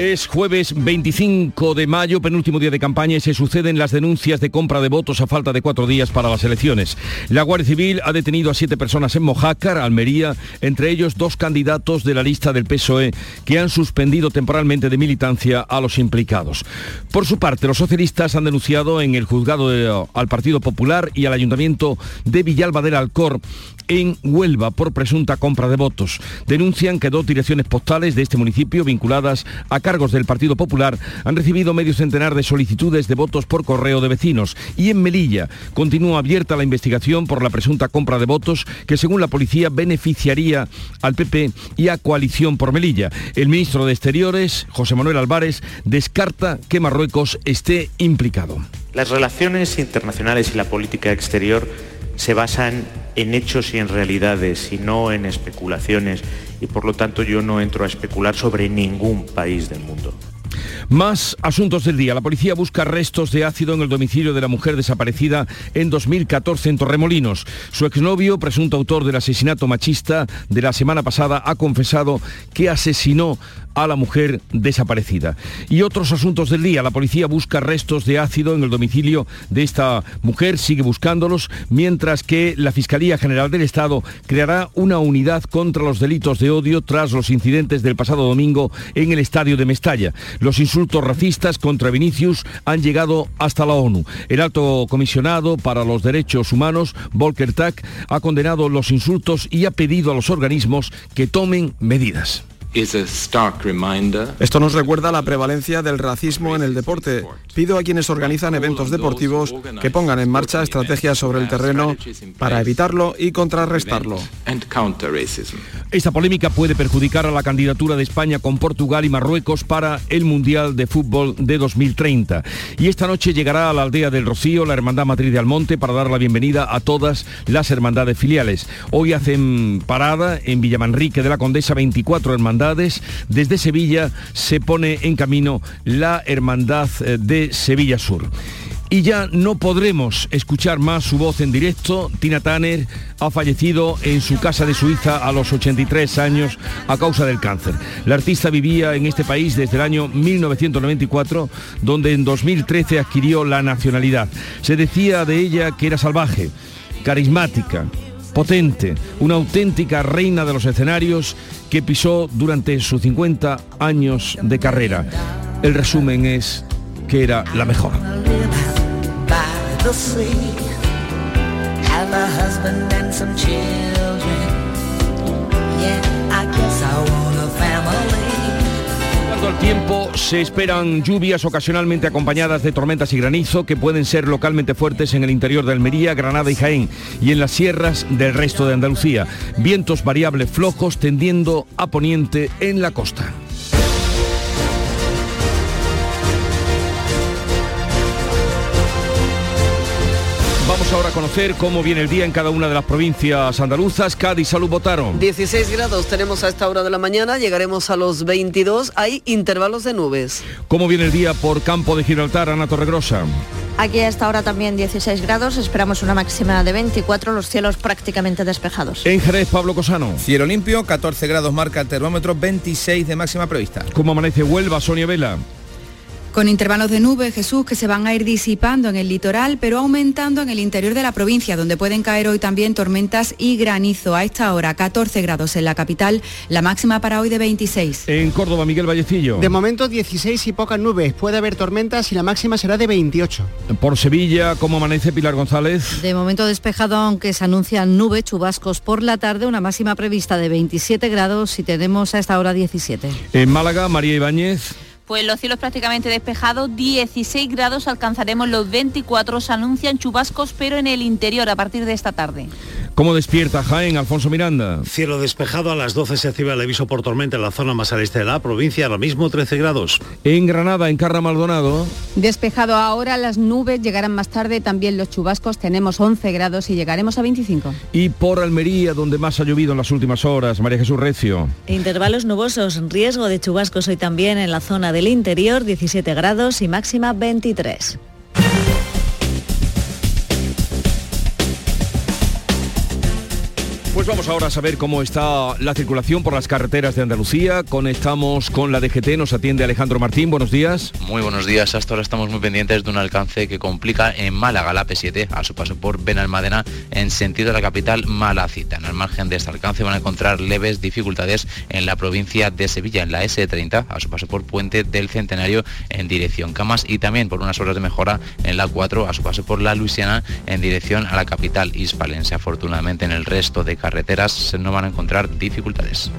Es jueves 25 de mayo, penúltimo día de campaña y se suceden las denuncias de compra de votos a falta de cuatro días para las elecciones. La Guardia Civil ha detenido a siete personas en Mojácar, Almería, entre ellos dos candidatos de la lista del PSOE que han suspendido temporalmente de militancia a los implicados. Por su parte, los socialistas han denunciado en el juzgado al Partido Popular y al Ayuntamiento de Villalba del Alcor en Huelva por presunta compra de votos. Denuncian que dos direcciones postales de este municipio vinculadas a cargos del Partido Popular han recibido medio centenar de solicitudes de votos por correo de vecinos. Y en Melilla continúa abierta la investigación por la presunta compra de votos que según la policía beneficiaría al PP y a Coalición por Melilla. El ministro de Exteriores, José Manuel Álvarez, descarta que Marruecos esté implicado. Las relaciones internacionales y la política exterior se basan en hechos y en realidades y no en especulaciones y por lo tanto yo no entro a especular sobre ningún país del mundo. Más asuntos del día. La policía busca restos de ácido en el domicilio de la mujer desaparecida en 2014 en Torremolinos. Su exnovio, presunto autor del asesinato machista de la semana pasada, ha confesado que asesinó a la mujer desaparecida. Y otros asuntos del día. La policía busca restos de ácido en el domicilio de esta mujer, sigue buscándolos, mientras que la Fiscalía General del Estado creará una unidad contra los delitos de odio tras los incidentes del pasado domingo en el estadio de Mestalla. Los insultos racistas contra Vinicius han llegado hasta la ONU. El alto comisionado para los derechos humanos, Volker Tack, ha condenado los insultos y ha pedido a los organismos que tomen medidas. Esto nos recuerda la prevalencia del racismo en el deporte. Pido a quienes organizan eventos deportivos que pongan en marcha estrategias sobre el terreno para evitarlo y contrarrestarlo. Esta polémica puede perjudicar a la candidatura de España con Portugal y Marruecos para el Mundial de Fútbol de 2030. Y esta noche llegará a la aldea del Rocío la Hermandad Matriz de Almonte para dar la bienvenida a todas las hermandades filiales. Hoy hacen parada en Villamanrique de la Condesa 24 hermandades desde Sevilla se pone en camino la Hermandad eh, de Sevilla Sur. Y ya no podremos escuchar más su voz en directo. Tina Tanner ha fallecido en su casa de Suiza a los 83 años a causa del cáncer. La artista vivía en este país desde el año 1994, donde en 2013 adquirió la nacionalidad. Se decía de ella que era salvaje, carismática, potente, una auténtica reina de los escenarios que pisó durante sus 50 años de carrera. El resumen es que era la mejor. Al tiempo, se esperan lluvias ocasionalmente acompañadas de tormentas y granizo que pueden ser localmente fuertes en el interior de Almería, Granada y Jaén y en las sierras del resto de Andalucía. Vientos variables flojos tendiendo a poniente en la costa. Ahora a conocer cómo viene el día en cada una de las provincias andaluzas. Cádiz, salud, votaron. 16 grados tenemos a esta hora de la mañana, llegaremos a los 22. Hay intervalos de nubes. ¿Cómo viene el día por campo de Gibraltar, Ana Torregrosa? Aquí a esta hora también 16 grados, esperamos una máxima de 24, los cielos prácticamente despejados. En Jerez, Pablo Cosano. Cielo limpio, 14 grados marca el termómetro, 26 de máxima prevista. ¿Cómo amanece Huelva, Sonia Vela? Con intervalos de nubes, Jesús, que se van a ir disipando en el litoral, pero aumentando en el interior de la provincia, donde pueden caer hoy también tormentas y granizo. A esta hora, 14 grados en la capital, la máxima para hoy de 26. En Córdoba, Miguel Vallecillo. De momento, 16 y pocas nubes. Puede haber tormentas y la máxima será de 28. Por Sevilla, ¿cómo amanece Pilar González? De momento despejado, aunque se anuncian nubes, chubascos por la tarde, una máxima prevista de 27 grados y tenemos a esta hora 17. En Málaga, María Ibáñez. Pues los cielos prácticamente despejados, 16 grados, alcanzaremos los 24, se anuncian chubascos, pero en el interior a partir de esta tarde. ¿Cómo despierta Jaén, Alfonso Miranda? Cielo despejado a las 12 se activa el aviso por tormenta en la zona más al este de la provincia, ahora mismo 13 grados. En Granada, en Carra Maldonado. Despejado ahora, las nubes llegarán más tarde, también los chubascos, tenemos 11 grados y llegaremos a 25. Y por Almería, donde más ha llovido en las últimas horas, María Jesús Recio. Intervalos nubosos, riesgo de chubascos hoy también en la zona del interior, 17 grados y máxima 23. Pues vamos ahora a saber cómo está la circulación por las carreteras de Andalucía. Conectamos con la DGT, nos atiende Alejandro Martín. Buenos días. Muy buenos días. Hasta ahora estamos muy pendientes de un alcance que complica en Málaga la P7 a su paso por Benalmádena en sentido de la capital Malacita. En el margen de este alcance van a encontrar leves dificultades en la provincia de Sevilla, en la S30 a su paso por Puente del Centenario en dirección Camas y también por unas horas de mejora en la 4 a su paso por la Luisiana en dirección a la capital hispalense. Afortunadamente en el resto de carreteras no van a encontrar dificultades.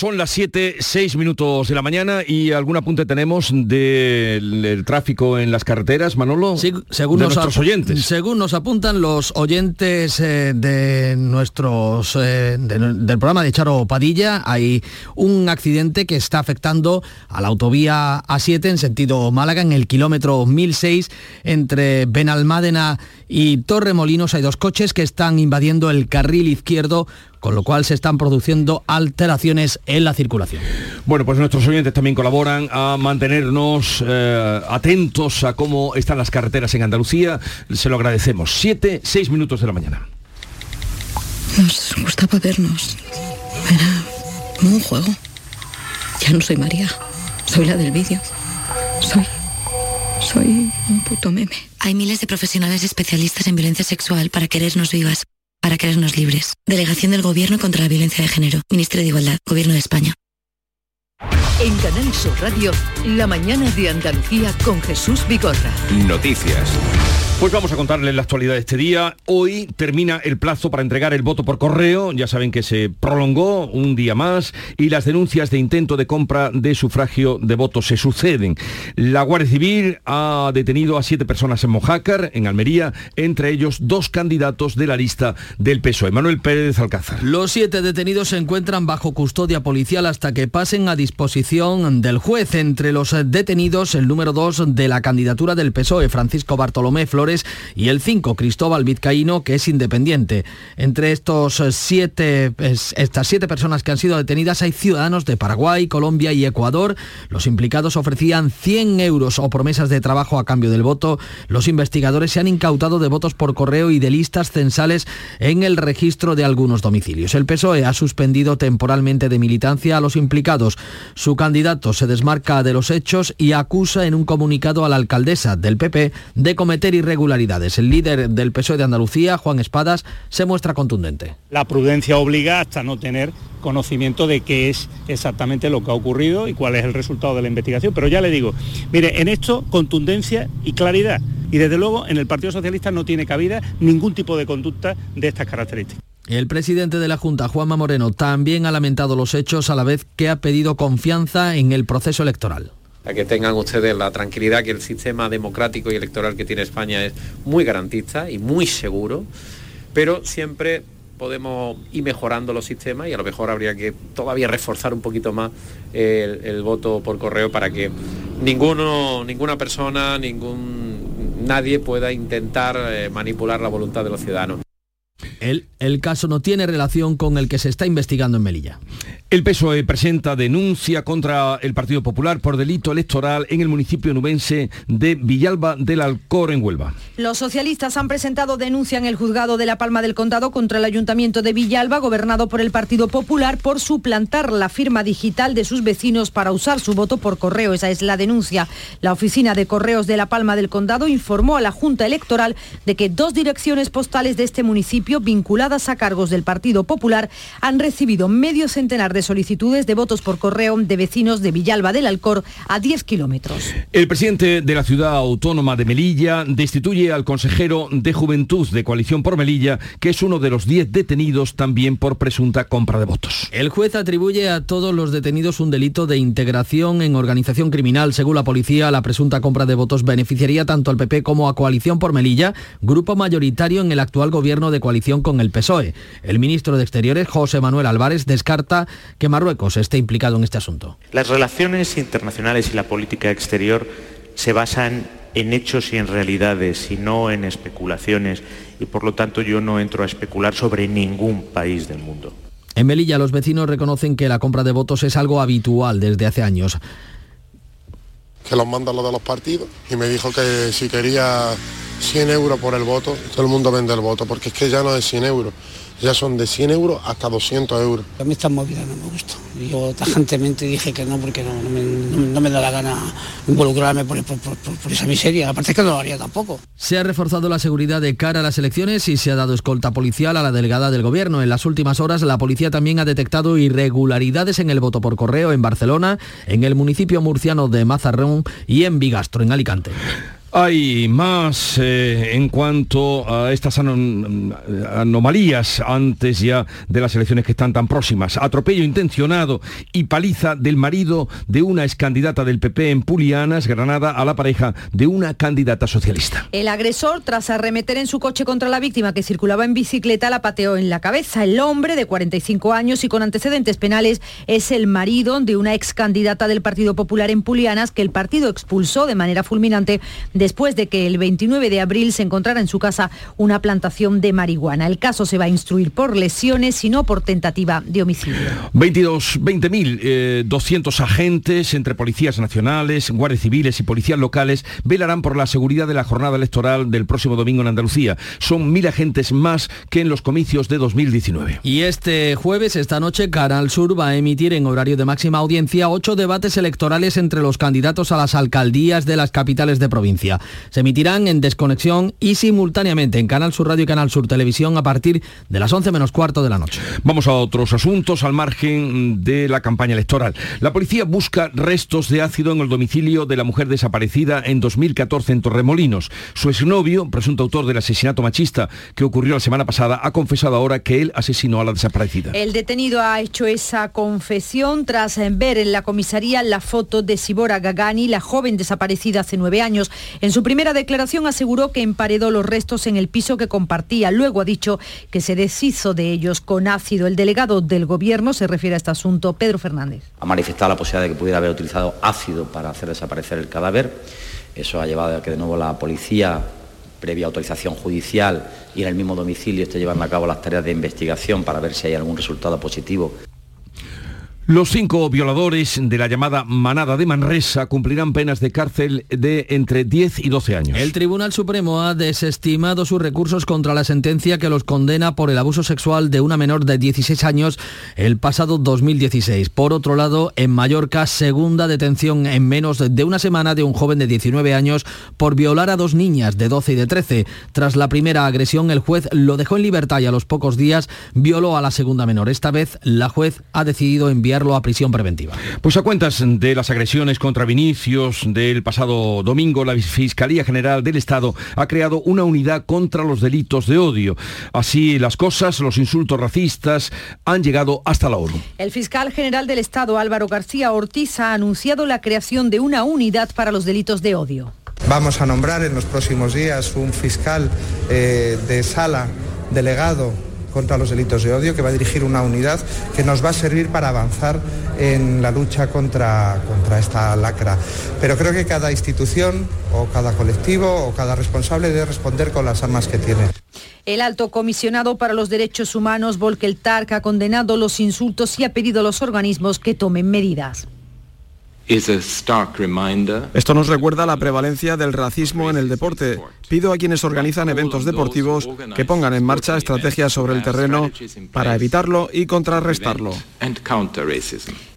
Son las 7, 6 minutos de la mañana y algún apunte tenemos del tráfico en las carreteras, Manolo, según de nos nuestros oyentes. Según nos apuntan los oyentes eh, de nuestros eh, de- del programa de Charo Padilla, hay un accidente que está afectando a la autovía A7 en sentido Málaga, en el kilómetro 1006 entre Benalmádena y Torremolinos. Hay dos coches que están invadiendo el carril izquierdo con lo cual se están produciendo alteraciones en la circulación. Bueno, pues nuestros oyentes también colaboran a mantenernos eh, atentos a cómo están las carreteras en Andalucía. Se lo agradecemos. 7, 6 minutos de la mañana. Nos gustaba vernos. Era como un juego. Ya no soy María. Soy la del vídeo. Soy. Soy un puto meme. Hay miles de profesionales especialistas en violencia sexual para querernos vivas, para querernos libres. Delegación del Gobierno contra la Violencia de Género. Ministerio de Igualdad. Gobierno de España. En Canal Sur Radio, la mañana de Andalucía con Jesús Vigorra. Noticias. Pues vamos a contarles la actualidad de este día. Hoy termina el plazo para entregar el voto por correo. Ya saben que se prolongó un día más y las denuncias de intento de compra de sufragio de voto se suceden. La Guardia Civil ha detenido a siete personas en Mojácar, en Almería, entre ellos dos candidatos de la lista del PSOE. Manuel Pérez Alcázar. Los siete detenidos se encuentran bajo custodia policial hasta que pasen a disposición del juez. Entre los detenidos, el número dos de la candidatura del PSOE, Francisco Bartolomé Flores, y el 5, Cristóbal Vizcaíno, que es independiente. Entre estos siete, es- estas siete personas que han sido detenidas hay ciudadanos de Paraguay, Colombia y Ecuador. Los implicados ofrecían 100 euros o promesas de trabajo a cambio del voto. Los investigadores se han incautado de votos por correo y de listas censales en el registro de algunos domicilios. El PSOE ha suspendido temporalmente de militancia a los implicados. Su candidato se desmarca de los hechos y acusa en un comunicado a la alcaldesa del PP de cometer irregularidades. El líder del PSOE de Andalucía, Juan Espadas, se muestra contundente. La prudencia obliga hasta no tener conocimiento de qué es exactamente lo que ha ocurrido y cuál es el resultado de la investigación. Pero ya le digo, mire, en esto contundencia y claridad. Y desde luego en el Partido Socialista no tiene cabida ningún tipo de conducta de estas características. El presidente de la Junta, Juanma Moreno, también ha lamentado los hechos a la vez que ha pedido confianza en el proceso electoral. A que tengan ustedes la tranquilidad que el sistema democrático y electoral que tiene España es muy garantista y muy seguro, pero siempre podemos ir mejorando los sistemas y a lo mejor habría que todavía reforzar un poquito más el, el voto por correo para que ninguno, ninguna persona, ningún nadie pueda intentar eh, manipular la voluntad de los ciudadanos. El, el caso no tiene relación con el que se está investigando en Melilla. El PSOE presenta denuncia contra el Partido Popular por delito electoral en el municipio nubense de Villalba del Alcor en Huelva. Los socialistas han presentado denuncia en el juzgado de La Palma del Condado contra el Ayuntamiento de Villalba, gobernado por el Partido Popular, por suplantar la firma digital de sus vecinos para usar su voto por correo. Esa es la denuncia. La oficina de correos de La Palma del Condado informó a la Junta Electoral de que dos direcciones postales de este municipio, vinculadas a cargos del Partido Popular han recibido medio centenar de solicitudes de votos por correo de vecinos de Villalba del Alcor a 10 kilómetros. El presidente de la ciudad autónoma de Melilla destituye al consejero de Juventud de Coalición por Melilla, que es uno de los 10 detenidos también por presunta compra de votos. El juez atribuye a todos los detenidos un delito de integración en organización criminal. Según la policía, la presunta compra de votos beneficiaría tanto al PP como a Coalición por Melilla, grupo mayoritario en el actual gobierno de coalición con el PSOE. El ministro de Exteriores, José Manuel Álvarez, descarta que Marruecos esté implicado en este asunto. Las relaciones internacionales y la política exterior se basan en hechos y en realidades y no en especulaciones y por lo tanto yo no entro a especular sobre ningún país del mundo. En Melilla los vecinos reconocen que la compra de votos es algo habitual desde hace años. Que los manda lo de los partidos y me dijo que si quería 100 euros por el voto, todo el mundo vende el voto, porque es que ya no es 100 euros, ya son de 100 euros hasta 200 euros. A mí esta movida no me gusta. Yo tajantemente dije que no porque no, no, me, no me, da la gana involucrarme por, por, por, por, esa miseria. Aparte es que no lo haría tampoco. Se ha reforzado la seguridad de cara a las elecciones y se ha dado escolta policial a la delegada del gobierno. En las últimas horas la policía también ha detectado irregularidades en el voto por correo en Barcelona, en el municipio murciano de Mazarrón y en Bigastro, en Alicante. Hay más eh, en cuanto a estas anom anomalías antes ya de las elecciones que están tan próximas. Atropello intencionado y paliza del marido de una excandidata del PP en Pulianas, Granada, a la pareja de una candidata socialista. El agresor, tras arremeter en su coche contra la víctima que circulaba en bicicleta, la pateó en la cabeza. El hombre, de 45 años y con antecedentes penales, es el marido de una ex candidata del Partido Popular en Pulianas que el partido expulsó de manera fulminante después de que el 29 de abril se encontrara en su casa una plantación de marihuana. El caso se va a instruir por lesiones y no por tentativa de homicidio. 22, 20.200 agentes entre policías nacionales, guardias civiles y policías locales velarán por la seguridad de la jornada electoral del próximo domingo en Andalucía. Son mil agentes más que en los comicios de 2019. Y este jueves, esta noche, Canal Sur va a emitir en horario de máxima audiencia ocho debates electorales entre los candidatos a las alcaldías de las capitales de provincia. Se emitirán en desconexión y simultáneamente en Canal Sur Radio y Canal Sur Televisión a partir de las 11 menos cuarto de la noche. Vamos a otros asuntos al margen de la campaña electoral. La policía busca restos de ácido en el domicilio de la mujer desaparecida en 2014 en Torremolinos. Su exnovio, presunto autor del asesinato machista que ocurrió la semana pasada, ha confesado ahora que él asesinó a la desaparecida. El detenido ha hecho esa confesión tras ver en la comisaría la foto de Sibora Gagani, la joven desaparecida hace nueve años. En su primera declaración aseguró que emparedó los restos en el piso que compartía. Luego ha dicho que se deshizo de ellos con ácido. El delegado del gobierno se refiere a este asunto, Pedro Fernández. Ha manifestado la posibilidad de que pudiera haber utilizado ácido para hacer desaparecer el cadáver. Eso ha llevado a que de nuevo la policía previa autorización judicial y en el mismo domicilio esté llevando a cabo las tareas de investigación para ver si hay algún resultado positivo los cinco violadores de la llamada manada de Manresa cumplirán penas de cárcel de entre 10 y 12 años. El Tribunal Supremo ha desestimado sus recursos contra la sentencia que los condena por el abuso sexual de una menor de 16 años el pasado 2016. Por otro lado, en Mallorca, segunda detención en menos de una semana de un joven de 19 años por violar a dos niñas de 12 y de 13. Tras la primera agresión, el juez lo dejó en libertad y a los pocos días violó a la segunda menor. Esta vez, la juez ha decidido enviar a prisión preventiva. Pues a cuentas de las agresiones contra Vinicius del pasado domingo, la Fiscalía General del Estado ha creado una unidad contra los delitos de odio. Así las cosas, los insultos racistas han llegado hasta la ONU. El fiscal general del Estado, Álvaro García Ortiz, ha anunciado la creación de una unidad para los delitos de odio. Vamos a nombrar en los próximos días un fiscal eh, de sala delegado contra los delitos de odio, que va a dirigir una unidad que nos va a servir para avanzar en la lucha contra, contra esta lacra. Pero creo que cada institución o cada colectivo o cada responsable debe responder con las armas que tiene. El alto comisionado para los derechos humanos, Volker Tark, ha condenado los insultos y ha pedido a los organismos que tomen medidas. Esto nos recuerda la prevalencia del racismo en el deporte. Pido a quienes organizan eventos deportivos que pongan en marcha estrategias sobre el terreno para evitarlo y contrarrestarlo.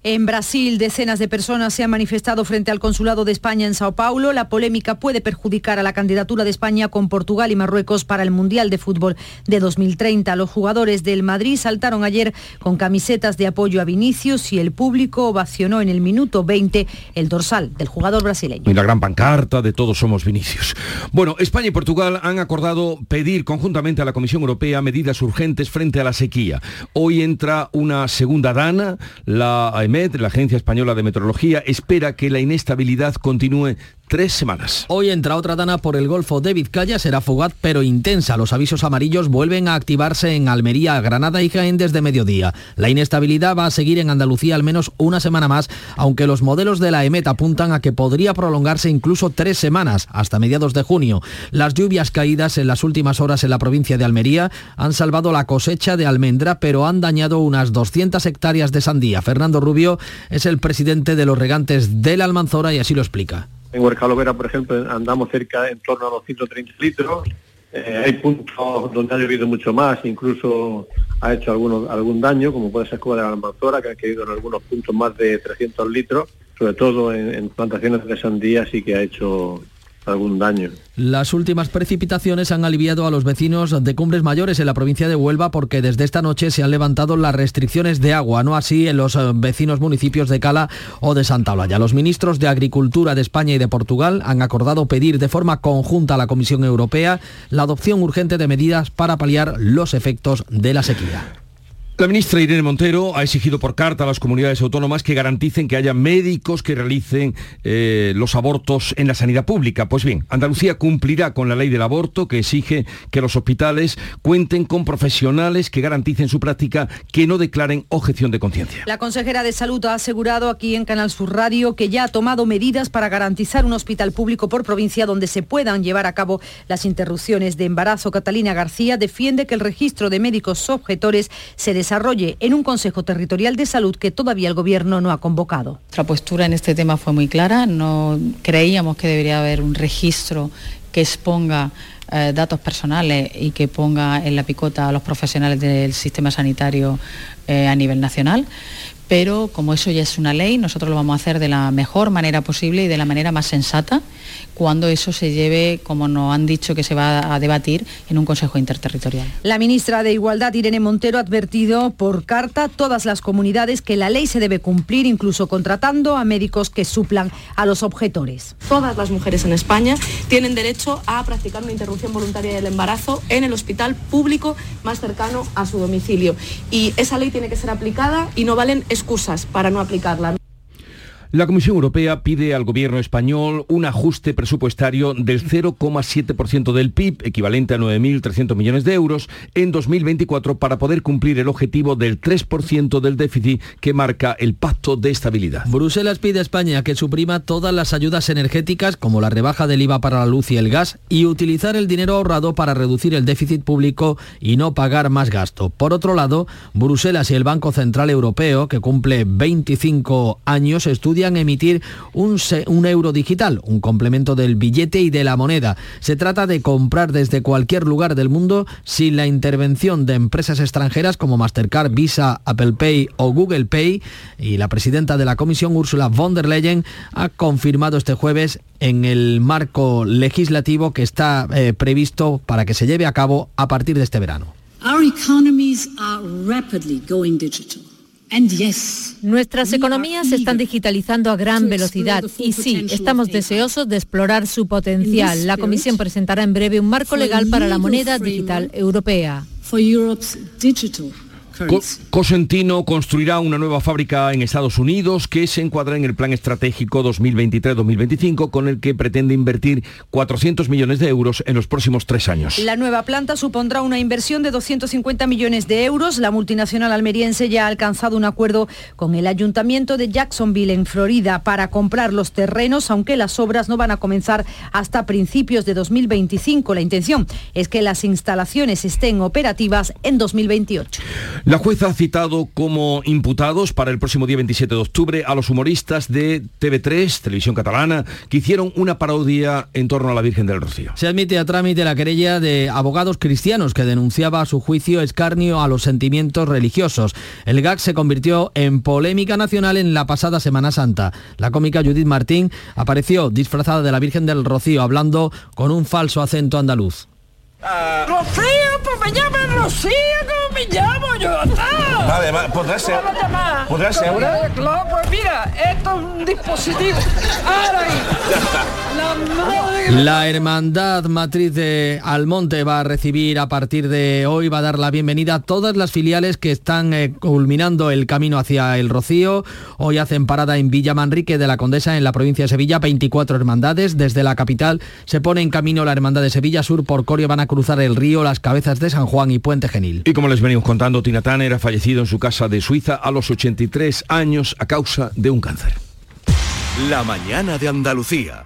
En Brasil, decenas de personas se han manifestado frente al consulado de España en Sao Paulo. La polémica puede perjudicar a la candidatura de España con Portugal y Marruecos para el Mundial de Fútbol de 2030. Los jugadores del Madrid saltaron ayer con camisetas de apoyo a Vinicius y el público ovacionó en el minuto 20 el dorsal del jugador brasileño. Y la gran pancarta de todos somos Vinicius. Bueno, España y Portugal han acordado pedir conjuntamente a la Comisión Europea medidas urgentes frente a la sequía. Hoy entra una segunda dana, la la Agencia Española de Meteorología, espera que la inestabilidad continúe tres semanas. Hoy entra otra dana por el Golfo de Vizcaya, será fugaz pero intensa. Los avisos amarillos vuelven a activarse en Almería, Granada y Jaén desde mediodía. La inestabilidad va a seguir en Andalucía al menos una semana más, aunque los modelos de la EMET apuntan a que podría prolongarse incluso tres semanas, hasta mediados de junio. Las lluvias caídas en las últimas horas en la provincia de Almería han salvado la cosecha de almendra, pero han dañado unas 200 hectáreas de sandía. Fernando Rubio es el presidente de los regantes de la Almanzora y así lo explica. En Huercalovera, por ejemplo, andamos cerca en torno a los 130 litros. Eh, hay puntos donde ha llovido mucho más, incluso ha hecho algunos, algún daño, como puede ser Cuba de la Almanzora, que ha caído en algunos puntos más de 300 litros, sobre todo en, en plantaciones de sandía sí que ha hecho algún daño. Las últimas precipitaciones han aliviado a los vecinos de Cumbres Mayores en la provincia de Huelva porque desde esta noche se han levantado las restricciones de agua, no así en los eh, vecinos municipios de Cala o de Santa Olalla. Los ministros de Agricultura de España y de Portugal han acordado pedir de forma conjunta a la Comisión Europea la adopción urgente de medidas para paliar los efectos de la sequía. La ministra Irene Montero ha exigido por carta a las comunidades autónomas que garanticen que haya médicos que realicen eh, los abortos en la sanidad pública. Pues bien, Andalucía cumplirá con la ley del aborto que exige que los hospitales cuenten con profesionales que garanticen su práctica, que no declaren objeción de conciencia. La consejera de Salud ha asegurado aquí en Canal Sur Radio que ya ha tomado medidas para garantizar un hospital público por provincia donde se puedan llevar a cabo las interrupciones de embarazo. Catalina García defiende que el registro de médicos objetores se desarrolle en un Consejo Territorial de Salud que todavía el Gobierno no ha convocado. Nuestra postura en este tema fue muy clara, no creíamos que debería haber un registro que exponga eh, datos personales y que ponga en la picota a los profesionales del sistema sanitario eh, a nivel nacional pero como eso ya es una ley, nosotros lo vamos a hacer de la mejor manera posible y de la manera más sensata cuando eso se lleve, como nos han dicho que se va a debatir, en un Consejo Interterritorial. La ministra de Igualdad, Irene Montero, ha advertido por carta a todas las comunidades que la ley se debe cumplir, incluso contratando a médicos que suplan a los objetores. Todas las mujeres en España tienen derecho a practicar una interrupción voluntaria del embarazo en el hospital público más cercano a su domicilio. Y esa ley tiene que ser aplicada y no valen excusas para no aplicarla. La Comisión Europea pide al gobierno español un ajuste presupuestario del 0,7% del PIB, equivalente a 9.300 millones de euros, en 2024 para poder cumplir el objetivo del 3% del déficit que marca el Pacto de Estabilidad. Bruselas pide a España que suprima todas las ayudas energéticas, como la rebaja del IVA para la luz y el gas, y utilizar el dinero ahorrado para reducir el déficit público y no pagar más gasto. Por otro lado, Bruselas y el Banco Central Europeo, que cumple 25 años, estudian emitir un, euro digital, un complemento del billete y de la moneda. Se trata de comprar desde cualquier lugar del mundo sin la intervención de empresas extranjeras como Mastercard, Visa, Apple Pay o Google Pay. Y la presidenta de la Comisión, Ursula von der Leyen, ha confirmado este jueves en el marco legislativo que está eh, previsto para que se lleve a cabo a partir de este verano. Nuestras economías se están digitalizando a gran velocidad y sí, estamos deseosos de explorar su potencial. La Comisión presentará en breve un marco legal para la moneda digital europea. Cosentino construirá una nueva fábrica en Estados Unidos que se encuadra en el plan estratégico 2023-2025 con el que pretende invertir 400 millones de euros en los próximos tres años. La nueva planta supondrá una inversión de 250 millones de euros. La multinacional almeriense ya ha alcanzado un acuerdo con el ayuntamiento de Jacksonville en Florida para comprar los terrenos, aunque las obras no van a comenzar hasta principios de 2025. La intención es que las instalaciones estén operativas en 2028. La jueza ha citado como imputados para el próximo día 27 de octubre a los humoristas de TV3, Televisión Catalana, que hicieron una parodia en torno a la Virgen del Rocío. Se admite a trámite la querella de abogados cristianos que denunciaba a su juicio escarnio a los sentimientos religiosos. El gag se convirtió en polémica nacional en la pasada Semana Santa. La cómica Judith Martín apareció disfrazada de la Virgen del Rocío hablando con un falso acento andaluz. Uh, Rocío, pues me llaman Rocío, como me llamo yo. Ah. Vale, vale, podrá ser. ¿Podrá ser ahora? Claro, pues mira, esto es un dispositivo. Ahora ahí. La, la Hermandad Matriz de Almonte va a recibir a partir de hoy, va a dar la bienvenida a todas las filiales que están eh, culminando el camino hacia el Rocío. Hoy hacen parada en Villa Manrique de la Condesa, en la provincia de Sevilla, 24 hermandades. Desde la capital se pone en camino la Hermandad de Sevilla Sur por Corio, van a cruzar el río, las cabezas de San Juan y Puente Genil. Y como les venimos contando, Tina Turner ha fallecido en su casa de Suiza a los 83 años a causa de un cáncer. La mañana de Andalucía.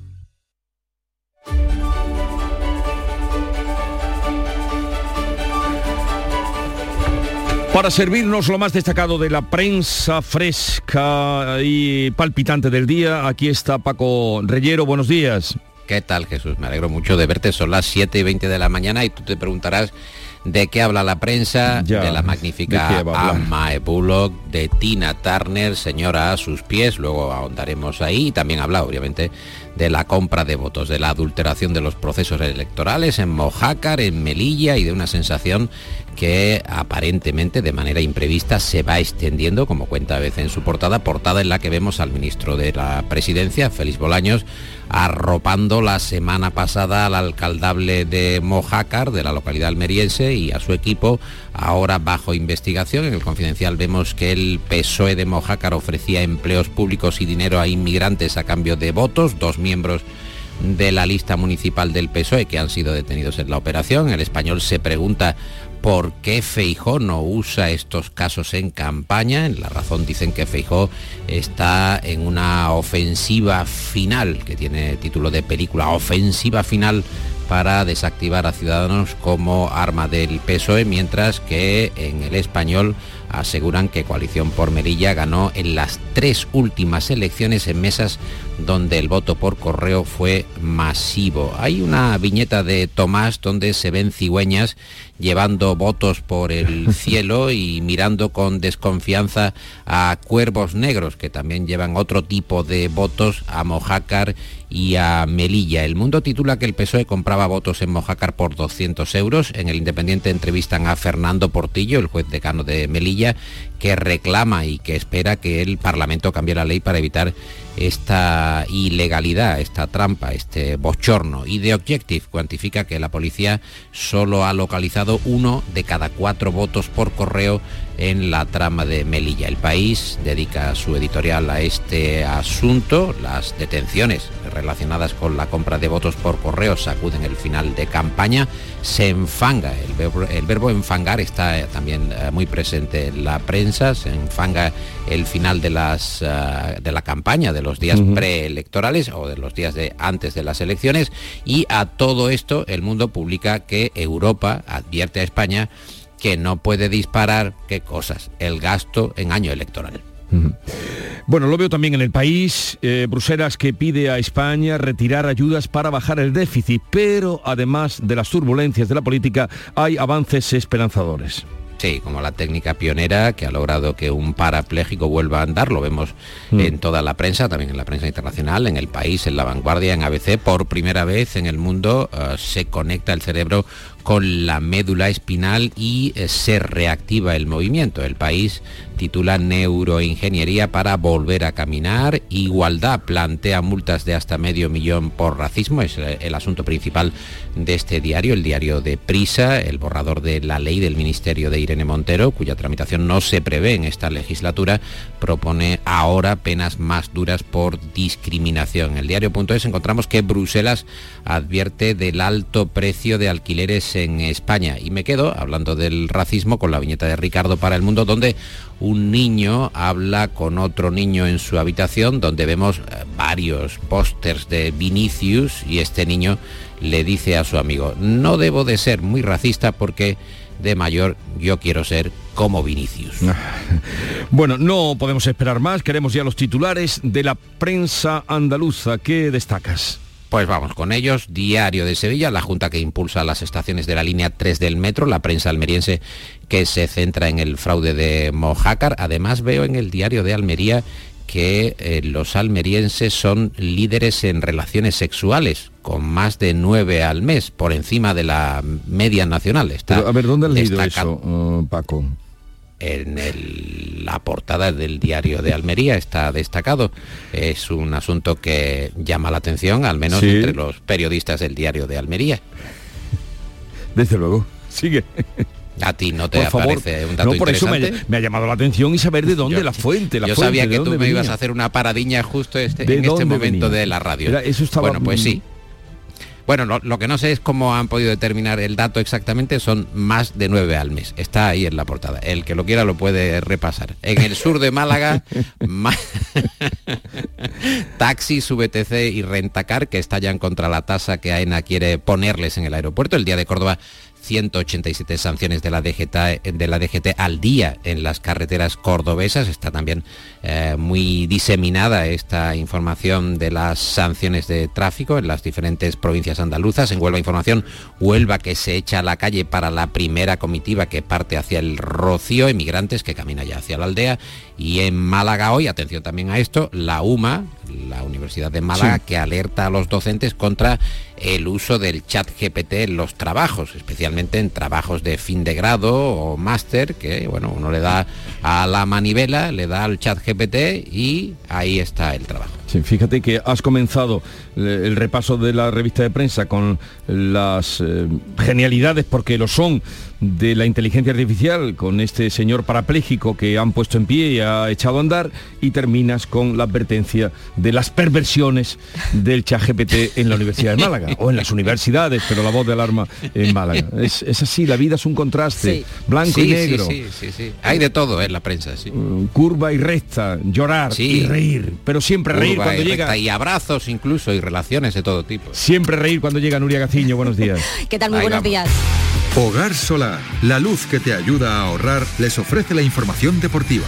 Para servirnos lo más destacado de la prensa fresca y palpitante del día, aquí está Paco Reyero. Buenos días. ¿Qué tal, Jesús? Me alegro mucho de verte. Son las 7 y 20 de la mañana y tú te preguntarás de qué habla la prensa, Ya, de la ¿de magnífica hablar? Amma Bullock, de Tina Turner, señora a sus pies, luego ahondaremos ahí, y también habla obviamente de la compra de votos, de la adulteración de los procesos electorales en Mojácar, en Melilla y de una sensación que aparentemente de manera imprevista se va extendiendo, como cuenta a veces en su portada, portada en la que vemos al ministro de la Presidencia, Félix Bolaños, arropando la semana pasada al alcaldable de Mojácar, de la localidad almeriense, y a su equipo, ahora bajo investigación. En el confidencial vemos que el PSOE de Mojácar ofrecía empleos públicos y dinero a inmigrantes a cambio de votos, dos miembros de la lista municipal del PSOE que han sido detenidos en la operación. El español se pregunta por qué Feijó no usa estos casos en campaña. En la razón dicen que Feijó está en una ofensiva final, que tiene título de película, ofensiva final para desactivar a Ciudadanos como arma del PSOE, mientras que en el español aseguran que Coalición por Melilla ganó en las tres últimas elecciones en mesas donde el voto por correo fue masivo. Hay una viñeta de Tomás donde se ven cigüeñas llevando votos por el cielo y mirando con desconfianza a cuervos negros que también llevan otro tipo de votos a Mojácar y a Melilla. El Mundo titula que el PSOE compraba votos en Mojácar por 200 euros. En el Independiente entrevistan a Fernando Portillo, el juez decano de Melilla, que reclama y que espera que el Parlamento cambie la ley para evitar esta ilegalidad, esta trampa, este bochorno. Y The Objective cuantifica que la policía solo ha localizado uno de cada cuatro votos por correo en la trama de Melilla. El país dedica su editorial a este asunto. Las detenciones relacionadas con la compra de votos por correo sacuden el final de campaña. Se enfanga, el verbo, el verbo enfangar está eh, también eh, muy presente en la prensa, se enfanga el final de, las, eh, de la campaña, de los días preelectorales o de los días de antes de las elecciones y a todo esto el mundo publica que Europa advierte a España que no puede disparar, ¿qué cosas? El gasto en año electoral. Bueno, lo veo también en el país. eh, Bruselas que pide a España retirar ayudas para bajar el déficit, pero además de las turbulencias de la política hay avances esperanzadores. Sí, como la técnica pionera que ha logrado que un parapléjico vuelva a andar, lo vemos Mm. en toda la prensa, también en la prensa internacional, en el país, en la vanguardia, en ABC, por primera vez en el mundo eh, se conecta el cerebro con la médula espinal y eh, se reactiva el movimiento. El país titula Neuroingeniería para volver a caminar. Igualdad plantea multas de hasta medio millón por racismo. Es eh, el asunto principal de este diario, el diario de Prisa, el borrador de la ley del Ministerio de Irene Montero, cuya tramitación no se prevé en esta legislatura, propone ahora penas más duras por discriminación. En el diario.es encontramos que Bruselas advierte del alto precio de alquileres en España. Y me quedo, hablando del racismo, con la viñeta de Ricardo para el Mundo, donde un niño habla con otro niño en su habitación donde vemos eh, varios pósters de Vinicius y este niño le dice a su amigo, no debo de ser muy racista porque de mayor yo quiero ser como Vinicius. Bueno, no podemos esperar más, queremos ya los titulares de la prensa andaluza. ¿Qué destacas? Pues vamos con ellos. Diario de Sevilla, la junta que impulsa las estaciones de la línea 3 del metro, la prensa almeriense que se centra en el fraude de Mojácar. Además veo en el diario de Almería que eh, los almerienses son líderes en relaciones sexuales, con más de nueve al mes, por encima de la media nacional. Está a ver, ¿dónde has leído eso, uh, Paco? En la portada del diario de Almería está destacado. Es un asunto que llama la atención, al menos entre los periodistas del diario de Almería. Desde luego, sigue. A ti no te aparece un dato no, por eso me, ha llamado la atención y saber de dónde la fuente. La yo sabía que tú me ibas a hacer una paradiña justo este, en este momento de la radio. eso estaba, bueno, pues sí. Bueno, lo, que no sé es cómo han podido determinar el dato exactamente, son más de nueve al mes. Está ahí en la portada. El que lo quiera lo puede repasar. En el sur de Málaga, taxis, VTC y Rentacar que estallan contra la tasa que AENA quiere ponerles en el aeropuerto. El día de Córdoba 187 sanciones de la, DGT, de la DGT al día en las carreteras cordobesas. Está también eh, muy diseminada esta información de las sanciones de tráfico en las diferentes provincias andaluzas. En Huelva Información, Huelva que se echa a la calle para la primera comitiva que parte hacia el Rocío, emigrantes que camina ya hacia la aldea. Y en Málaga hoy, atención también a esto, la UMA, la Universidad de Málaga, que alerta a los docentes contra el uso del chat GPT en los trabajos, especialmente en trabajos de fin de grado o máster, que bueno, uno le da a la manivela, le da al chat GPT y ahí está el trabajo. Sí, fíjate que has comenzado el repaso de la revista de prensa con las eh, genialidades, porque lo son, de la inteligencia artificial con este señor parapléjico que han puesto en pie y ha echado a andar y terminas con la advertencia de las perversiones del ChatGPT en la Universidad de Málaga o en las universidades, pero la voz de alarma en Málaga. Es, así, la vida es un contraste, blanco y negro. Sí, sí, sí, Hay de todo en la prensa, mm, Curva y recta, llorar y reír, pero siempre reír cuando llega... Y abrazos incluso y relaciones de todo tipo. Siempre reír cuando llega Nuria Gaciño, buenos días. ¿Qué tal? Muy buenos días. Hogar Solar, la luz que te ayuda a ahorrar, les ofrece la información deportiva.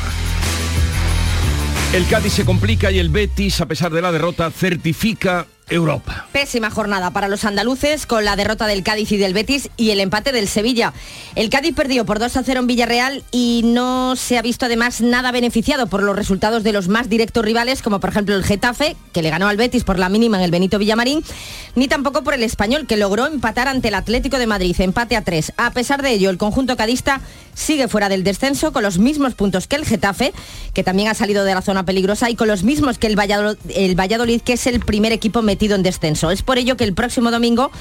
El Cádiz se complica y el Betis, a pesar de la derrota, certifica Europa. Pésima jornada para los andaluces con la derrota del Cádiz y del Betis y el empate del Sevilla. El Cádiz perdió por 2 a 0 en Villarreal y no se ha visto además nada beneficiado por los resultados de los más directos rivales, como por ejemplo el Getafe, que le ganó al Betis por la mínima en el Benito Villamarín, ni tampoco por el Español, que logró empatar ante el Atlético de Madrid, empate a 3. A pesar de ello, el conjunto cadista sigue fuera del descenso con los mismos puntos que el Getafe, que también ha salido de la zona peligrosa, y con los mismos que el Valladolid, que es el primer equipo metido en descenso. Es por ello que el próximo domingo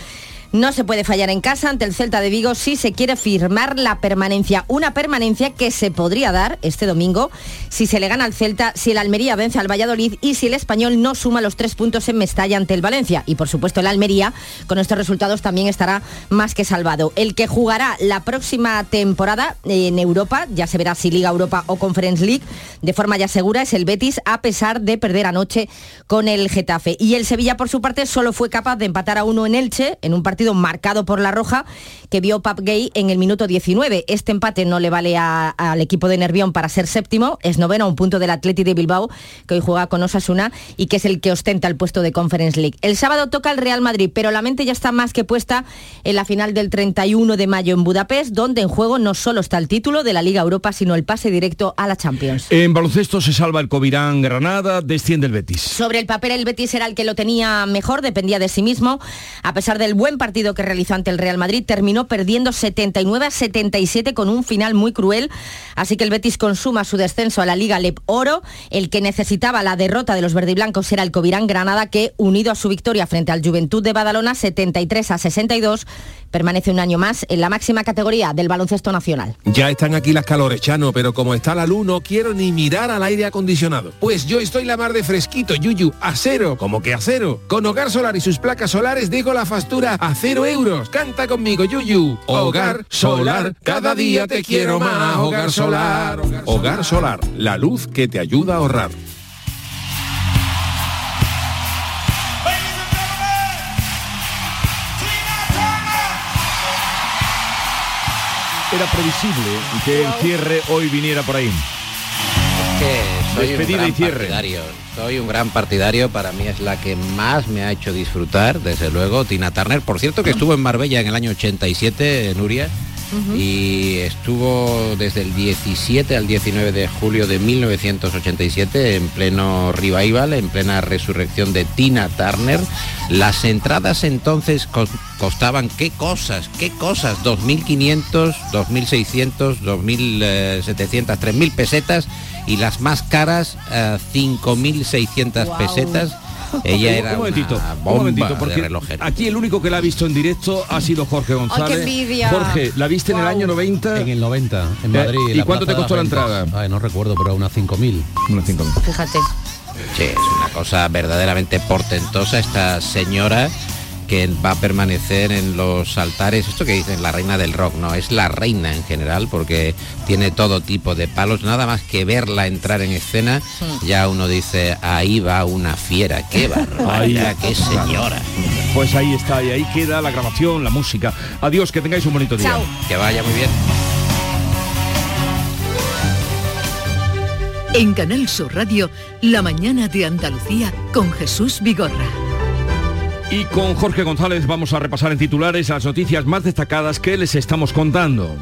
no se puede fallar en casa ante el Celta de Vigo si se quiere firmar la permanencia. Una permanencia que se podría dar este domingo si se le gana al Celta, si el Almería vence al Valladolid y si el Español no suma los tres puntos en Mestalla ante el Valencia. Y por supuesto el Almería con estos resultados también estará más que salvado. El que jugará la próxima temporada en Europa, ya se verá si Liga Europa o Conference League, de forma ya segura es el Betis a pesar de perder anoche con el Getafe. Y el Sevilla por su parte solo fue capaz de empatar a uno en Elche en un partido marcado por la roja que vio Pap Gay en el minuto 19. Este empate no le vale al equipo de Nervión para ser séptimo, es noveno, un punto del Atleti de Bilbao, que hoy juega con Osasuna y que es el que ostenta el puesto de Conference League. El sábado toca el Real Madrid, pero la mente ya está más que puesta en la final del 31 de mayo en Budapest, donde en juego no solo está el título de la Liga Europa, sino el pase directo a la Champions. En baloncesto se salva el Covirán Granada, desciende el Betis. Sobre el papel el Betis era el que lo tenía mejor, dependía de sí mismo, a pesar del buen partido partido que realizó ante el Real Madrid terminó perdiendo 79 a 77 con un final muy cruel, así que el Betis consuma su descenso a la Liga Lep Oro. El que necesitaba la derrota de los verdiblancos era el Covirán Granada, que unido a su victoria frente al Juventud de Badalona 73 a 62 permanece un año más en la máxima categoría del baloncesto nacional. Ya están aquí las calores, Chano, pero como está la luz no quiero ni mirar al aire acondicionado. Pues yo estoy la mar de fresquito, Yuyu, a cero, como que a cero. Con Hogar Solar y sus placas solares dejo la factura a cero euros. Canta conmigo, Yuyu. Hogar Solar, cada día te quiero más. Hogar Solar. Hogar Solar, la luz que te ayuda a ahorrar. Era previsible que el cierre hoy viniera por ahí. Soy Despedida un gran y cierre. partidario. Soy un gran partidario, para mí es la que más me ha hecho disfrutar, desde luego, Tina Turner. Por cierto que estuvo en Marbella en el año 87, Nuria, y estuvo desde el 17 al 19 de julio de 1987 en pleno revival, en plena resurrección de Tina Turner. Las entradas entonces cos- costaban qué cosas, qué cosas, 2.500, 2.600, 2.700, 3.000 pesetas y las más caras eh, 5.600 pesetas. Ella era un momentito, una un bomba momentito, de porque relojero. aquí el único que la ha visto en directo ha sido Jorge González. envidia! Jorge, ¿la viste en el año 90? En el 90, en Eh, Madrid. en ¿Y la cuánto te costó la de las entrada? Ay, no recuerdo, pero unas 5.000. Unas 5.000. Fíjate. Sí, es una cosa verdaderamente portentosa esta señora que va a permanecer en los altares, esto que dicen la reina del rock, no, es la reina en general porque tiene todo tipo de palos, nada más que verla entrar en escena, ya uno dice, ahí va una fiera, qué barbaridad, qué señora. Pues ahí está, y ahí queda la grabación, la música. Adiós, que tengáis un bonito día. Que vaya muy bien. En Canal Sur Radio, La mañana de Andalucía con Jesús Vigorra. Y con Jorge González vamos a repasar en titulares las noticias más destacadas que les estamos contando.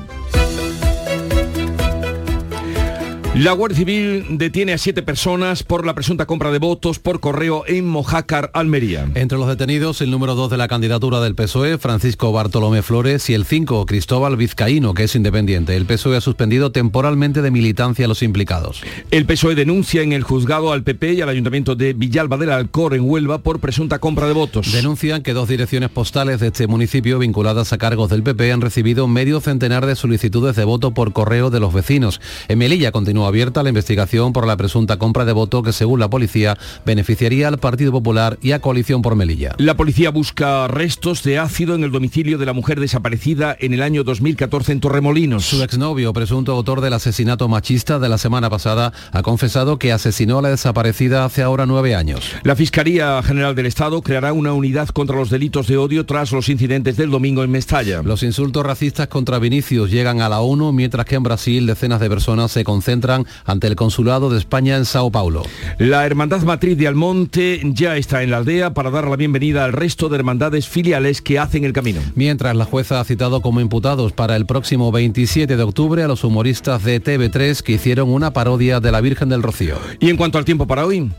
La Guardia Civil detiene a siete personas por la presunta compra de votos por correo en Mojácar, Almería. Entre los detenidos, el número 2 de la candidatura del PSOE, Francisco Bartolomé Flores, y el 5, Cristóbal Vizcaíno, que es independiente. El PSOE ha suspendido temporalmente de militancia a los implicados. El PSOE denuncia en el juzgado al PP y al Ayuntamiento de Villalba del Alcor en Huelva por presunta compra de votos. Denuncian que dos direcciones postales de este municipio vinculadas a cargos del PP han recibido medio centenar de solicitudes de voto por correo de los vecinos. En Melilla continúa abierta la investigación por la presunta compra de voto que, según la policía, beneficiaría al Partido Popular y a Coalición por Melilla. La policía busca restos de ácido en el domicilio de la mujer desaparecida en el año 2014 en Torremolinos. Su exnovio, presunto autor del asesinato machista de la semana pasada, ha confesado que asesinó a la desaparecida hace ahora nueve años. La Fiscalía General del Estado creará una unidad contra los delitos de odio tras los incidentes del domingo en Mestalla. Los insultos racistas contra Vinicius llegan a la ONU, mientras que en Brasil decenas de personas se concentran ante el Consulado de España en Sao Paulo. La Hermandad Matriz de Almonte ya está en la aldea para dar la bienvenida al resto de hermandades filiales que hacen el camino. Mientras la jueza ha citado como imputados para el próximo 27 de octubre a los humoristas de TV3 que hicieron una parodia de la Virgen del Rocío. ¿Y en cuanto al tiempo para hoy?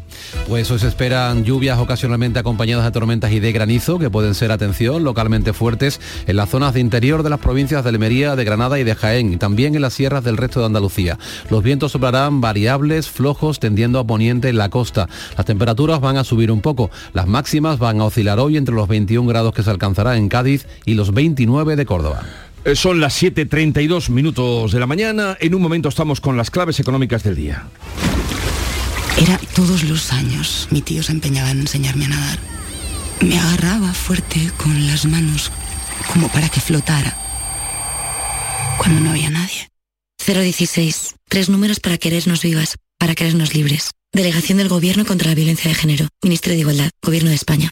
Pues hoy se esperan lluvias ocasionalmente acompañadas de tormentas y de granizo que pueden ser, atención, localmente fuertes en las zonas de interior de las provincias de Almería, de Granada y de Jaén y también en las sierras del resto de Andalucía. Los vientos soplarán variables, flojos, tendiendo a poniente en la costa. Las temperaturas van a subir un poco. Las máximas van a oscilar hoy entre los 21 grados que se alcanzará en Cádiz y los 29 de Córdoba. Eh, Son las 7.32 minutos de la mañana. En un momento estamos con las claves económicas del día. Era todos los años. Mi tío se empeñaba en enseñarme a nadar. Me agarraba fuerte con las manos como para que flotara. Cuando no había nadie. 016. Tres números para querernos vivas, para querernos libres. Delegación del Gobierno contra la Violencia de Género. Ministerio de Igualdad. Gobierno de España.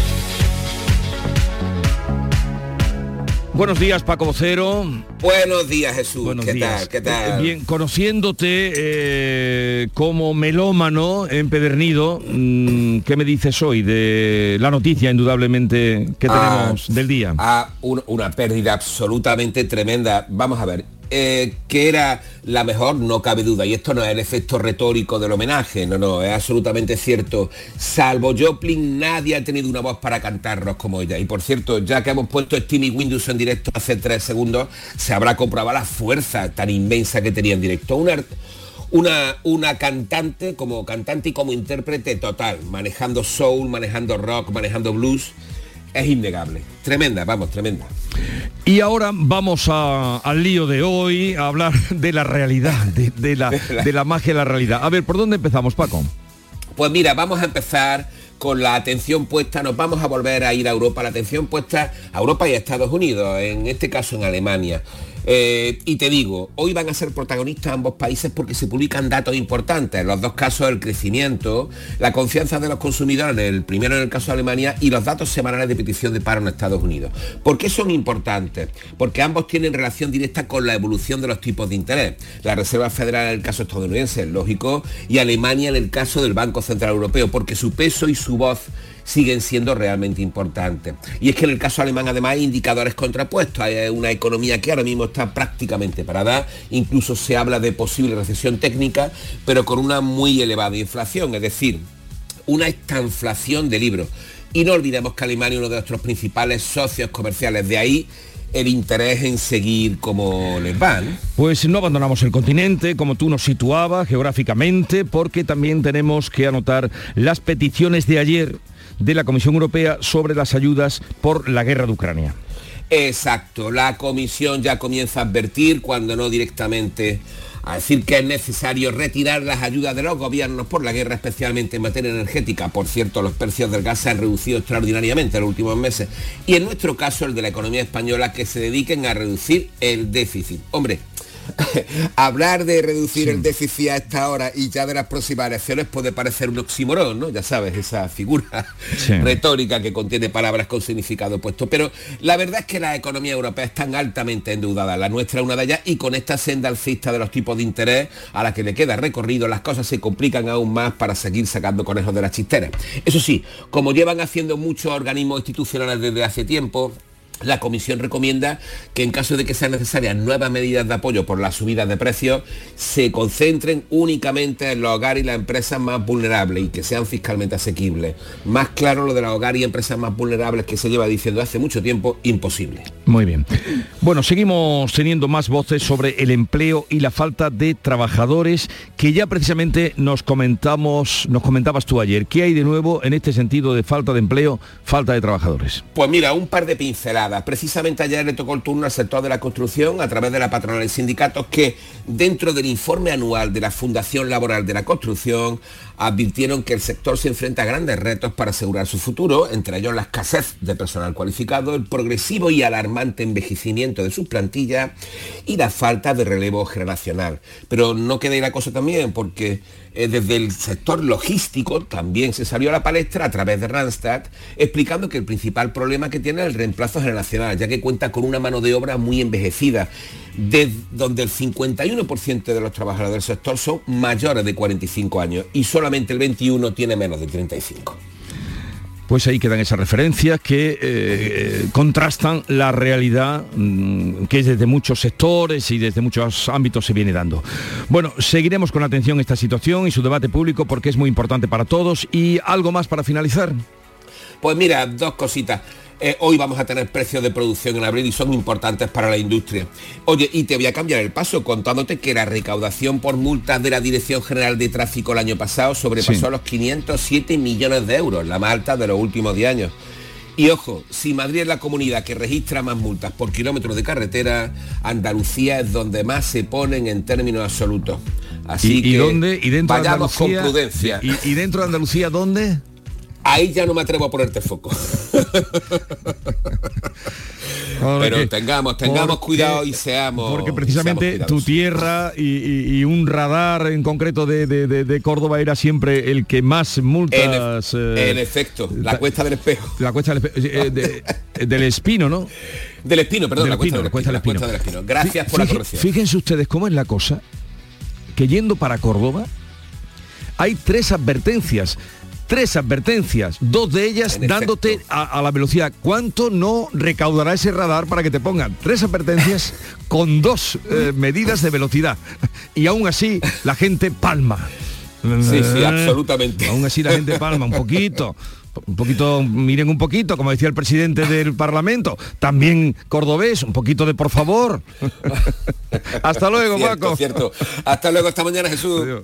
Buenos días, Paco Vocero. Buenos días, Jesús. Buenos ¿Qué días. tal? ¿Qué tal? Bien, conociéndote eh, como melómano empedernido, mm, ¿qué me dices hoy de la noticia indudablemente que Ah, tenemos del día? Ah, un- una pérdida absolutamente tremenda. Vamos a ver. Eh, que era la mejor, no cabe duda, y esto no es el efecto retórico del homenaje, no, no, es absolutamente cierto. Salvo Joplin, nadie ha tenido una voz para cantarnos como ella. Y por cierto, ya que hemos puesto Steamy Windows en directo hace tres segundos, se habrá comprobado la fuerza tan inmensa que tenía en directo. Una, una, una cantante, como cantante y como intérprete total, manejando soul, manejando rock, manejando blues, es innegable. Tremenda, vamos, tremenda. Y ahora vamos a- al lío de hoy, a hablar de la realidad, de, de la, de la magia de la realidad. A ver, ¿por dónde empezamos, Paco? Pues mira, vamos a empezar con la atención puesta, nos vamos a volver a ir a Europa, la atención puesta a Europa y a Estados Unidos, en este caso en Alemania. Eh, y te digo, hoy van a ser protagonistas ambos países porque se publican datos importantes. En los dos casos el crecimiento, la confianza de los consumidores, el primero en el caso de Alemania, y los datos semanales de petición de paro en Estados Unidos. ¿Por qué son importantes? Porque ambos tienen relación directa con la evolución de los tipos de interés. La Reserva Federal en el caso estadounidense es lógico, y Alemania en el caso del Banco Central Europeo, porque su peso y su voz siguen siendo realmente importantes. Y es que en el caso alemán además hay indicadores contrapuestos. Hay una economía que ahora mismo está prácticamente parada. Incluso se habla de posible recesión técnica, pero con una muy elevada inflación. Es decir, una estanflación de libros. Y no olvidemos que Alemania es uno de nuestros principales socios comerciales. De ahí el interés en seguir como les va. ¿no? Pues no abandonamos el continente, como tú nos situabas geográficamente, porque también tenemos que anotar las peticiones de ayer de la Comisión Europea sobre las ayudas por la guerra de Ucrania. Exacto, la comisión ya comienza a advertir, cuando no directamente, a decir que es necesario retirar las ayudas de los gobiernos por la guerra, especialmente en materia energética. Por cierto, los precios del gas se han reducido extraordinariamente en los últimos meses. Y en nuestro caso, el de la economía española, que se dediquen a reducir el déficit. Hombre, hablar de reducir el déficit a esta hora y ya de las próximas elecciones puede parecer un oxímoron, ¿no? Ya sabes, esa figura Sí. retórica que contiene palabras con significado opuesto. Pero la verdad es que las economías europeas están altamente endeudadas. La nuestra es una de ellas y con esta senda alcista de los tipos de interés a la que le queda recorrido, las cosas se complican aún más para seguir sacando conejos de las chisteras. Eso sí, como llevan haciendo muchos organismos institucionales desde hace tiempo, la Comisión recomienda que en caso de que sean necesarias nuevas medidas de apoyo por las subidas de precios, se concentren únicamente en los hogares y las empresas más vulnerables y que sean fiscalmente asequibles. Más claro lo de los hogares y empresas más vulnerables que se lleva diciendo hace mucho tiempo, imposible. Muy bien. Bueno, seguimos teniendo más voces sobre el empleo y la falta de trabajadores que ya precisamente nos comentamos, nos comentabas tú ayer. ¿Qué hay de nuevo en este sentido de falta de empleo, falta de trabajadores? Pues mira, un par de pinceladas. Precisamente ayer le tocó el turno al sector de la construcción a través de la patronal y sindicatos que dentro del informe anual de la Fundación Laboral de la Construcción advirtieron que el sector se enfrenta a grandes retos para asegurar su futuro, entre ellos la escasez de personal cualificado, el progresivo y alarmante envejecimiento de sus plantillas y la falta de relevo generacional. Pero no queda ahí la cosa también porque eh, desde el sector logístico también se salió a la palestra a través de Randstad explicando que el principal problema que tiene es el reemplazo generacional, ya que cuenta con una mano de obra muy envejecida, de donde el 51% de los trabajadores del sector son mayores de 45 años y solamente el 21 tiene menos de 35. Pues ahí quedan esas referencias que eh, contrastan la realidad mm, que desde muchos sectores y desde muchos ámbitos se viene dando. Bueno, seguiremos con atención esta situación y su debate público porque es muy importante para todos. ¿Y algo más para finalizar? Pues mira, dos cositas. Eh, hoy vamos a tener precios de producción en abril y son importantes para la industria. Oye, y te voy a cambiar el paso contándote que la recaudación por multas de la Dirección General de Tráfico el año pasado sobrepasó Sí. los 507 millones de euros, la más alta de los últimos 10 años. Y ojo, si Madrid es la comunidad que registra más multas por kilómetros de carretera, Andalucía es donde más se ponen en términos absolutos. Así ¿Y, y que dónde? ¿Y dentro de vayamos con Andalucía? prudencia. ¿Y, y dentro de Andalucía dónde? Ahí ya no me atrevo a ponerte foco. Pero tengamos, tengamos cuidado y seamos. Porque precisamente tu tierra y, un radar en concreto de, Córdoba era siempre el que más multas. En, eh, efecto, la cuesta del espejo. La cuesta del, eh, del espino, ¿no? Del espino, perdón, la, cuesta, del espino, Gracias por la corrección. Fíjense ustedes cómo es la cosa, que yendo para Córdoba hay tres advertencias tres advertencias, dos de ellas dándote a, la velocidad. ¿Cuánto no recaudará ese radar para que te pongan tres advertencias con dos eh, medidas de velocidad? Y aún así la gente palma. Sí, sí, absolutamente. Aún así la gente palma un poquito. Un poquito, miren un poquito, como decía el presidente del Parlamento, también cordobés, un poquito de por favor. Hasta luego, cierto, Cierto. Hasta luego, esta mañana, Jesús.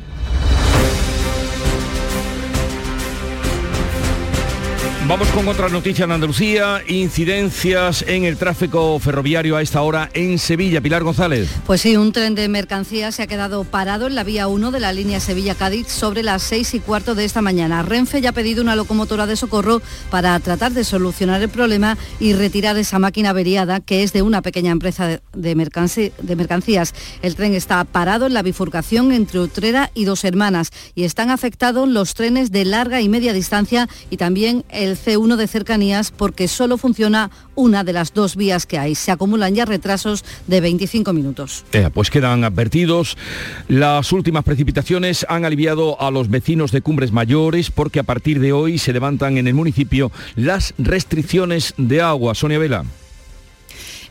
Vamos con otra noticia en Andalucía, incidencias en el tráfico ferroviario a esta hora en Sevilla. Pilar González. Pues sí, un tren de mercancías se ha quedado parado en la vía 1 de la línea Sevilla-Cádiz sobre las 6 y cuarto de esta mañana. Renfe ya ha pedido una locomotora de socorro para tratar de solucionar el problema y retirar esa máquina averiada que es de una pequeña empresa de, mercancías. El tren está parado en la bifurcación entre Utrera y Dos Hermanas y están afectados los trenes de larga y media distancia y también el C1 de cercanías porque solo funciona una de las dos vías que hay. Se acumulan ya retrasos de 25 minutos. pues quedan advertidos. Las últimas precipitaciones han aliviado a los vecinos de Cumbres Mayores porque a partir de hoy se levantan en el municipio las restricciones de agua. Sonia Vela.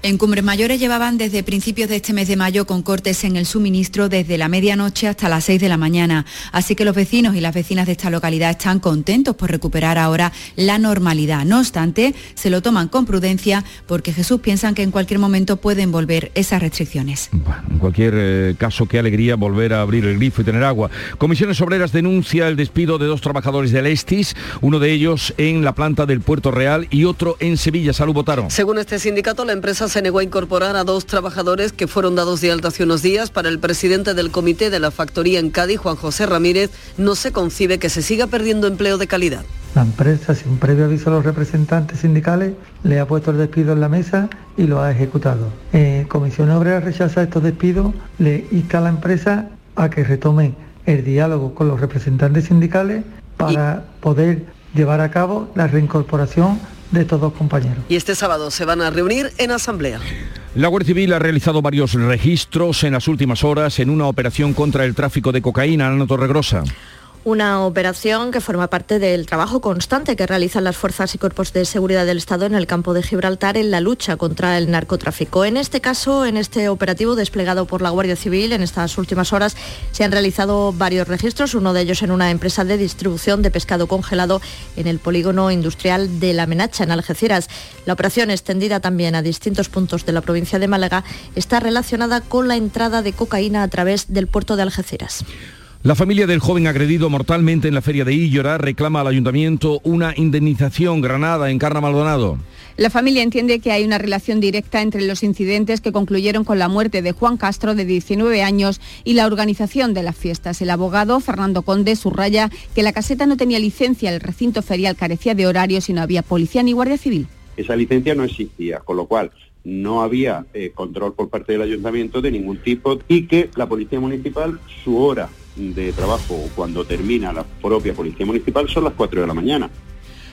En Cumbres Mayores llevaban desde principios de este mes de mayo con cortes en el suministro desde la medianoche hasta las 6 de la mañana. Así que los vecinos y las vecinas de esta localidad están contentos por recuperar ahora la normalidad. No obstante, se lo toman con prudencia porque Jesús piensan que en cualquier momento pueden volver esas restricciones. en cualquier eh, caso, qué alegría volver a abrir el grifo y tener agua. Comisiones Obreras denuncia el despido de dos trabajadores del Estis, uno de ellos en la planta del Puerto Real y otro en Sevilla. Salud, votaron. Según este sindicato, la empresa se negó a incorporar a dos trabajadores que fueron dados de alta hace unos días. Para el presidente del comité de la factoría en Cádiz, Juan José Ramírez, no se concibe que se siga perdiendo empleo de calidad. La empresa, sin previo aviso a los representantes sindicales, le ha puesto el despido en la mesa y lo ha ejecutado. Eh, Comisión Obrera rechaza estos despidos, le insta a la empresa a que retome el diálogo con los representantes sindicales para poder llevar a cabo la reincorporación de todos compañeros. Y este sábado se van a reunir en asamblea. La Guardia Civil ha realizado varios registros en las últimas horas en una operación contra el tráfico de cocaína en Torregrosa una operación que forma parte del trabajo constante que realizan las fuerzas y cuerpos de seguridad del Estado en el campo de Gibraltar en la lucha contra el narcotráfico. En este caso, en este operativo desplegado por la Guardia Civil en estas últimas horas, se han realizado varios registros, uno de ellos en una empresa de distribución de pescado congelado en el polígono industrial de La Menacha, en Algeciras. La operación, extendida también a distintos puntos de la provincia de Málaga, está relacionada con la entrada de cocaína a través del puerto de Algeciras. La familia del joven agredido mortalmente en la feria de Illora reclama al ayuntamiento una indemnización granada en Carna Maldonado. La familia entiende que hay una relación directa entre los incidentes que concluyeron con la muerte de Juan Castro, de 19 años, y la organización de las fiestas. El abogado Fernando Conde subraya que la caseta no tenía licencia, el recinto ferial carecía de horarios y no había policía ni guardia civil. Esa licencia no existía, con lo cual no había eh, control por parte del ayuntamiento de ningún tipo y que la policía municipal, su hora de trabajo cuando termina la propia Policía Municipal son las 4 de la mañana.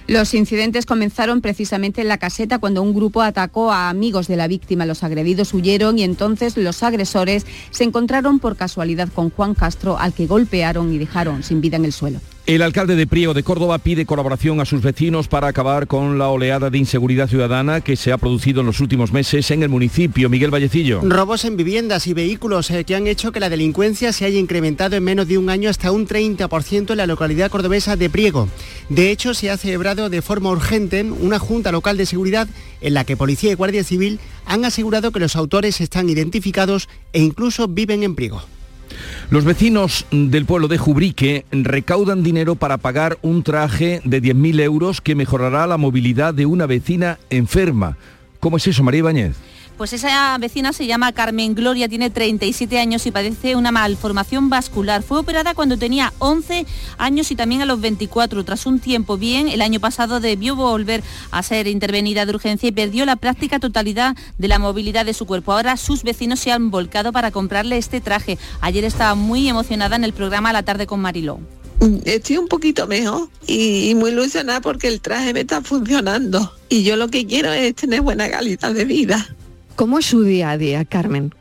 Los incidentes comenzaron precisamente en la caseta cuando un grupo atacó a amigos de la víctima. Los agredidos huyeron y entonces los agresores se encontraron por casualidad con Juan Castro al que golpearon y dejaron sin vida en el suelo. El alcalde de Priego de Córdoba pide colaboración a sus vecinos para acabar con la oleada de inseguridad ciudadana que se ha producido en los últimos meses en el municipio. Miguel Vallecillo. Robos en viviendas y vehículos eh, que han hecho que la delincuencia se haya incrementado en menos de un año hasta un 30% en la localidad cordobesa de Priego. De hecho, se ha celebrado de forma urgente una junta local de seguridad en la que Policía y Guardia Civil han asegurado que los autores están identificados e incluso viven en Priego. Los vecinos del pueblo de Jubrique recaudan dinero para pagar un traje de 10.000 euros que mejorará la movilidad de una vecina enferma. ¿Cómo es eso, María Ibáñez? Pues esa vecina se llama Carmen Gloria, tiene 37 años y padece una malformación vascular. Fue operada cuando tenía 11 años y también a los 24. Tras un tiempo bien, el año pasado debió volver a ser intervenida de urgencia y perdió la práctica totalidad de la movilidad de su cuerpo. Ahora sus vecinos se han volcado para comprarle este traje. Ayer estaba muy emocionada en el programa La tarde con Mariló. Estoy un poquito mejor y, muy ilusionada porque el traje me está funcionando. Y yo lo que quiero es tener buena calidad de vida. ¿Cómo es su día a día, Carmen?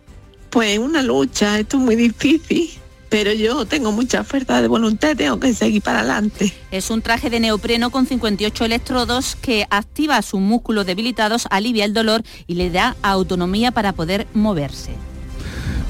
Pues una lucha, esto es muy difícil, pero yo tengo mucha fuerza de voluntad, tengo que seguir para adelante. Es un traje de neopreno con 58 electrodos que activa sus músculos debilitados, alivia el dolor y le da autonomía para poder moverse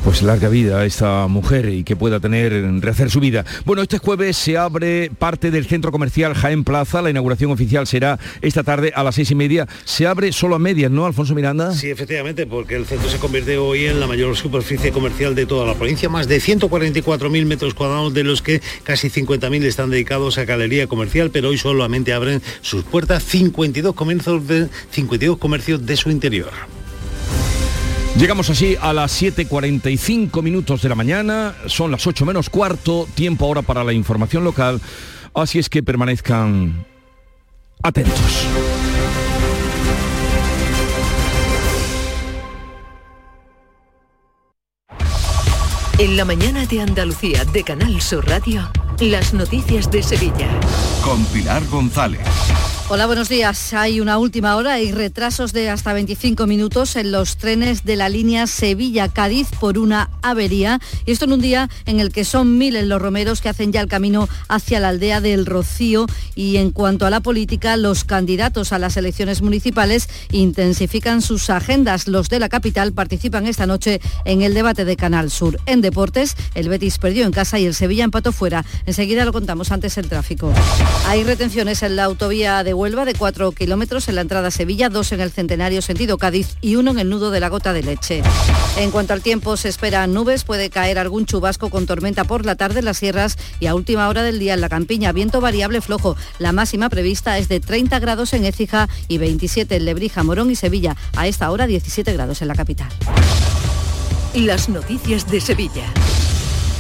pues larga vida a esta mujer y que pueda tener, rehacer su vida. Bueno, este jueves se abre parte del centro comercial Jaén Plaza, la inauguración oficial será esta tarde a las seis y media. Se abre solo a medias, ¿no, Alfonso Miranda? Sí, efectivamente, porque el centro se convierte hoy en la mayor superficie comercial de toda la provincia, más de 144.000 metros cuadrados, de los que casi 50.000 están dedicados a galería comercial, pero hoy solamente abren sus puertas 52 comercios de, 52 comercios de su interior. Llegamos así a las 7.45 minutos de la mañana, son las 8 menos cuarto, tiempo ahora para la información local, así es que permanezcan atentos. En la mañana de Andalucía de Canal Sur Radio, las noticias de Sevilla. Con Pilar González. Hola, buenos días. Hay una última hora y retrasos de hasta 25 minutos en los trenes de la línea Sevilla-Cádiz por una avería. Y esto en un día en el que son miles los romeros que hacen ya el camino hacia la aldea del Rocío. Y en cuanto a la política, los candidatos a las elecciones municipales intensifican sus agendas. Los de la capital participan esta noche en el debate de Canal Sur. En deportes, el Betis perdió en casa y el Sevilla empató fuera. Enseguida lo contamos antes el tráfico. Hay retenciones en la autovía de Huelva de 4 kilómetros en la entrada a Sevilla, dos en el Centenario sentido Cádiz y uno en el nudo de la Gota de Leche. En cuanto al tiempo, se esperan nubes, puede caer algún chubasco con tormenta por la tarde en las sierras y a última hora del día en la campiña, viento variable flojo. La máxima prevista es de 30 grados en Écija y 27 en Lebrija, Morón y Sevilla. A esta hora 17 grados en la capital. Las noticias de Sevilla.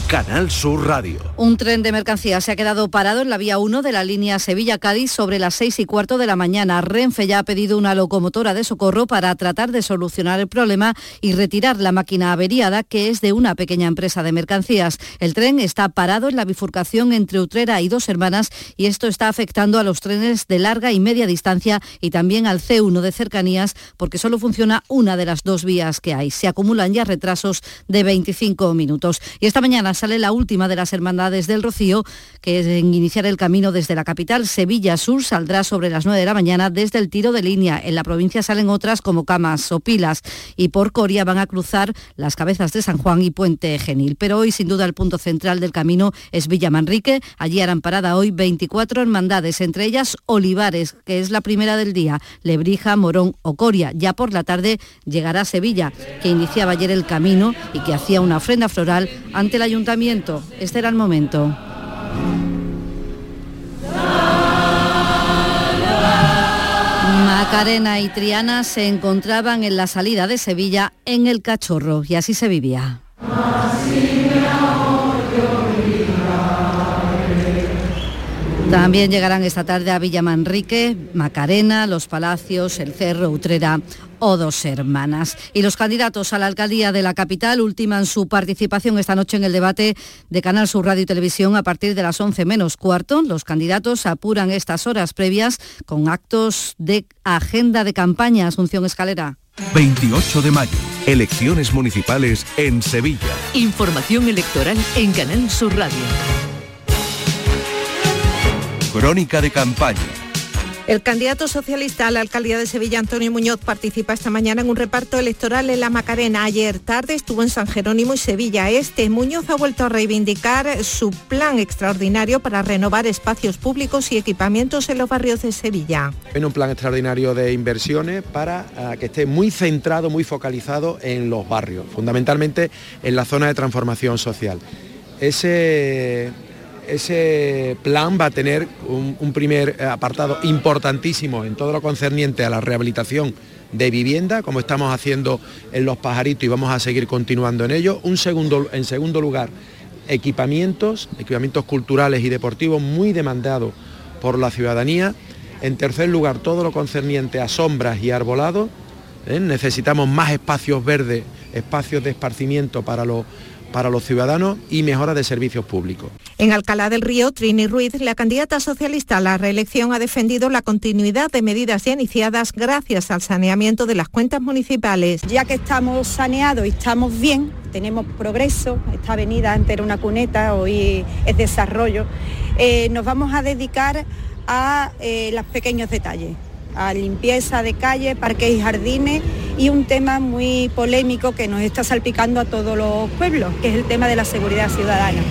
Canal Sur Radio. Un tren de mercancías se ha quedado parado en la vía 1 de la línea Sevilla-Cádiz sobre las 6 y cuarto de la mañana. Renfe ya ha pedido una locomotora de socorro para tratar de solucionar el problema y retirar la máquina averiada que es de una pequeña empresa de mercancías. El tren está parado en la bifurcación entre Utrera y Dos Hermanas y esto está afectando a los trenes de larga y media distancia y también al C1 de cercanías porque solo funciona una de las dos vías que hay. Se acumulan ya retrasos de 25 minutos. Y esta mañana sale la última de las hermandades del Rocío, que es en iniciar el camino desde la capital Sevilla Sur, saldrá sobre las 9 de la mañana desde el tiro de línea. En la provincia salen otras como Camas o Pilas y por Coria van a cruzar las cabezas de San Juan y Puente Genil. Pero hoy sin duda el punto central del camino es Villa Manrique. Allí harán parada hoy 24 hermandades, entre ellas Olivares, que es la primera del día, Lebrija, Morón o Coria. Ya por la tarde llegará Sevilla, que iniciaba ayer el camino y que hacía una ofrenda floral ante el ayuntamiento este era el momento. Macarena y Triana se encontraban en la salida de Sevilla en el Cachorro y así se vivía. También llegarán esta tarde a Villa Manrique, Macarena, Los Palacios, El Cerro, Utrera o Dos Hermanas. Y los candidatos a la alcaldía de la capital ultiman su participación esta noche en el debate de Canal Sur Radio y Televisión a partir de las 11 menos cuarto. Los candidatos apuran estas horas previas con actos de agenda de campaña. Asunción Escalera. 28 de mayo, elecciones municipales en Sevilla. Información electoral en Canal Sur Radio. crónica de campaña. El candidato socialista a la alcaldía de Sevilla, Antonio Muñoz, participa esta mañana en un reparto electoral en La Macarena. Ayer tarde estuvo en San Jerónimo y Sevilla Este. Muñoz ha vuelto a reivindicar su plan extraordinario para renovar espacios públicos y equipamientos en los barrios de Sevilla. En un plan extraordinario de inversiones para eh, que esté muy centrado, muy focalizado en los barrios, fundamentalmente en la zona de transformación social. Ese ese plan va a tener un, primer apartado importantísimo en todo lo concerniente a la rehabilitación de vivienda, como estamos haciendo en Los Pajaritos y vamos a seguir continuando en ello. Un segundo, en segundo lugar, equipamientos, equipamientos culturales y deportivos muy demandados por la ciudadanía. En tercer lugar, todo lo concerniente a sombras y arbolados. ¿eh? Necesitamos más espacios verdes, espacios de esparcimiento para los para los ciudadanos y mejora de servicios públicos. En Alcalá del Río, Trini Ruiz, la candidata socialista a la reelección, ha defendido la continuidad de medidas ya iniciadas gracias al saneamiento de las cuentas municipales. Ya que estamos saneados y estamos bien, tenemos progreso, esta avenida antes era una cuneta, hoy es desarrollo, eh, nos vamos a dedicar a eh, los pequeños detalles a limpieza de calle, parques y jardines y un tema muy polémico que nos está salpicando a todos los pueblos, que es el tema de la seguridad ciudadana.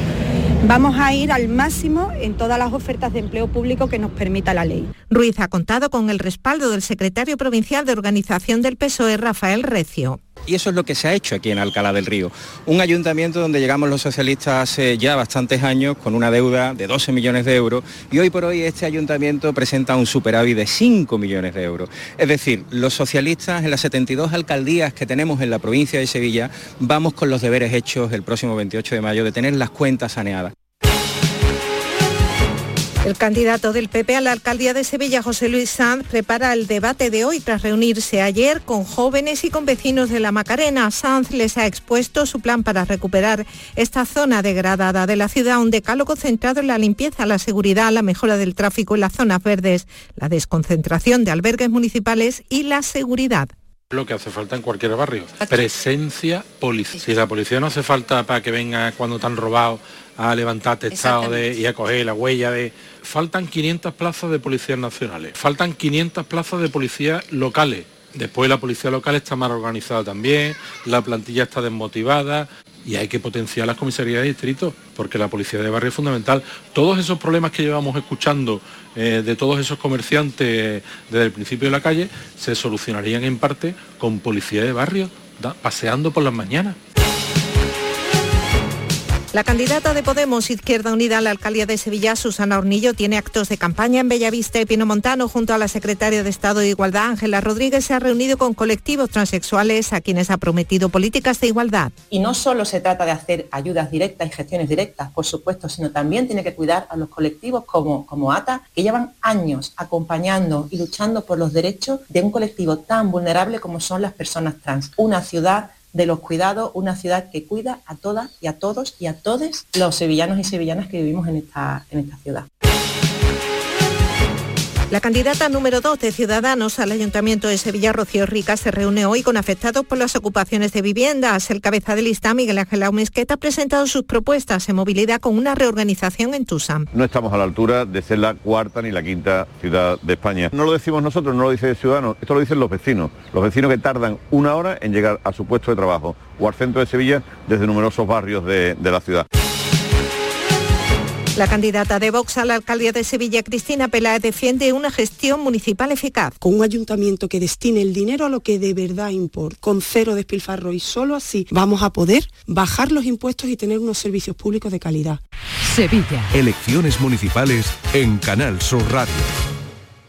Vamos a ir al máximo en todas las ofertas de empleo público que nos permita la ley. Ruiz ha contado con el respaldo del secretario provincial de organización del PSOE, Rafael Recio. Y eso es lo que se ha hecho aquí en Alcalá del Río. Un ayuntamiento donde llegamos los socialistas hace ya bastantes años con una deuda de 12 millones de euros y hoy por hoy este ayuntamiento presenta un superávit de 5 millones de euros. Es decir, los socialistas en las 72 alcaldías que tenemos en la provincia de Sevilla vamos con los deberes hechos el próximo 28 de mayo de tener las cuentas saneadas. El candidato del PP a la alcaldía de Sevilla, José Luis Sanz, prepara el debate de hoy tras reunirse ayer con jóvenes y con vecinos de la Macarena. Sanz les ha expuesto su plan para recuperar esta zona degradada de la ciudad, un decálogo centrado en la limpieza, la seguridad, la mejora del tráfico en las zonas verdes, la desconcentración de albergues municipales y la seguridad lo que hace falta en cualquier barrio. Presencia policial. Si la policía no hace falta para que venga cuando están robados a levantar testado de, y a coger la huella de... Faltan 500 plazas de policías nacionales, faltan 500 plazas de policías locales. Después la policía local está mal organizada también, la plantilla está desmotivada y hay que potenciar las comisarías de distrito porque la policía de barrio es fundamental. Todos esos problemas que llevamos escuchando eh, de todos esos comerciantes desde el principio de la calle se solucionarían en parte con policía de barrio, paseando por las mañanas. La candidata de Podemos Izquierda Unida a la alcaldía de Sevilla, Susana Hornillo, tiene actos de campaña en Bellavista y Pinomontano junto a la secretaria de Estado de Igualdad, Ángela Rodríguez, se ha reunido con colectivos transexuales a quienes ha prometido políticas de igualdad. Y no solo se trata de hacer ayudas directas y gestiones directas, por supuesto, sino también tiene que cuidar a los colectivos como, como ATA, que llevan años acompañando y luchando por los derechos de un colectivo tan vulnerable como son las personas trans. Una ciudad de los cuidados, una ciudad que cuida a todas y a todos y a todos los sevillanos y sevillanas que vivimos en esta, en esta ciudad. La candidata número 2 de Ciudadanos al Ayuntamiento de Sevilla, Rocío Rica, se reúne hoy con afectados por las ocupaciones de viviendas. El cabeza de lista, Miguel Ángel Aumesqueta, ha presentado sus propuestas en movilidad con una reorganización en Tusam. No estamos a la altura de ser la cuarta ni la quinta ciudad de España. No lo decimos nosotros, no lo dice Ciudadanos, esto lo dicen los vecinos. Los vecinos que tardan una hora en llegar a su puesto de trabajo o al centro de Sevilla desde numerosos barrios de, de la ciudad. La candidata de Vox a la alcaldía de Sevilla, Cristina Peláez, defiende una gestión municipal eficaz. Con un ayuntamiento que destine el dinero a lo que de verdad importa, con cero despilfarro y solo así vamos a poder bajar los impuestos y tener unos servicios públicos de calidad. Sevilla. Elecciones municipales en Canal Sur Radio.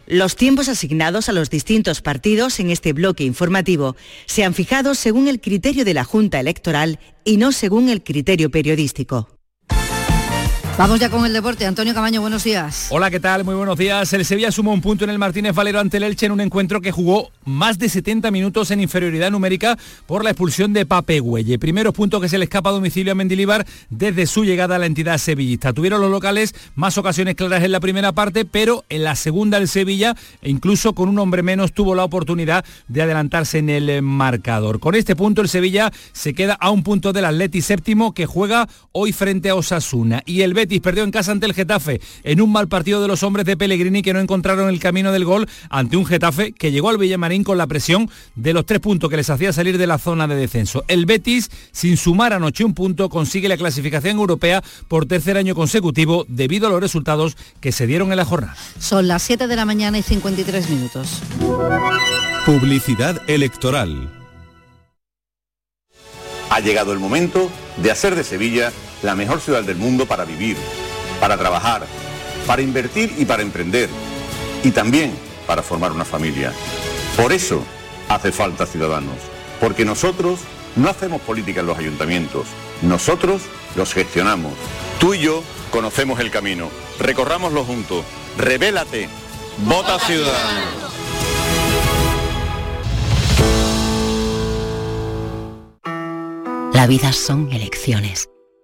Los tiempos asignados a los distintos partidos en este bloque informativo se han fijado según el criterio de la Junta Electoral y no según el criterio periodístico. Vamos ya con el deporte. Antonio Camaño, buenos días. Hola, ¿qué tal? Muy buenos días. El Sevilla sumó un punto en el Martínez Valero ante el Elche en un encuentro que jugó más de 70 minutos en inferioridad numérica por la expulsión de Pape Güelle. Primeros puntos que se le escapa a domicilio a Mendilibar desde su llegada a la entidad sevillista. Tuvieron los locales más ocasiones claras en la primera parte, pero en la segunda el Sevilla, e incluso con un hombre menos, tuvo la oportunidad de adelantarse en el marcador. Con este punto el Sevilla se queda a un punto del Atleti séptimo que juega hoy frente a Osasuna. Y el perdió en casa ante el Getafe en un mal partido de los hombres de Pellegrini que no encontraron el camino del gol ante un Getafe que llegó al Villamarín con la presión de los tres puntos que les hacía salir de la zona de descenso. El Betis, sin sumar anoche un punto, consigue la clasificación europea por tercer año consecutivo debido a los resultados que se dieron en la jornada. Son las 7 de la mañana y 53 minutos. Publicidad electoral. Ha llegado el momento de hacer de Sevilla la mejor ciudad del mundo para vivir, para trabajar, para invertir y para emprender. Y también para formar una familia. Por eso hace falta ciudadanos. Porque nosotros no hacemos política en los ayuntamientos. Nosotros los gestionamos. Tú y yo conocemos el camino. Recorrámoslo juntos. Revélate. Vota Ciudadanos. La vida son elecciones.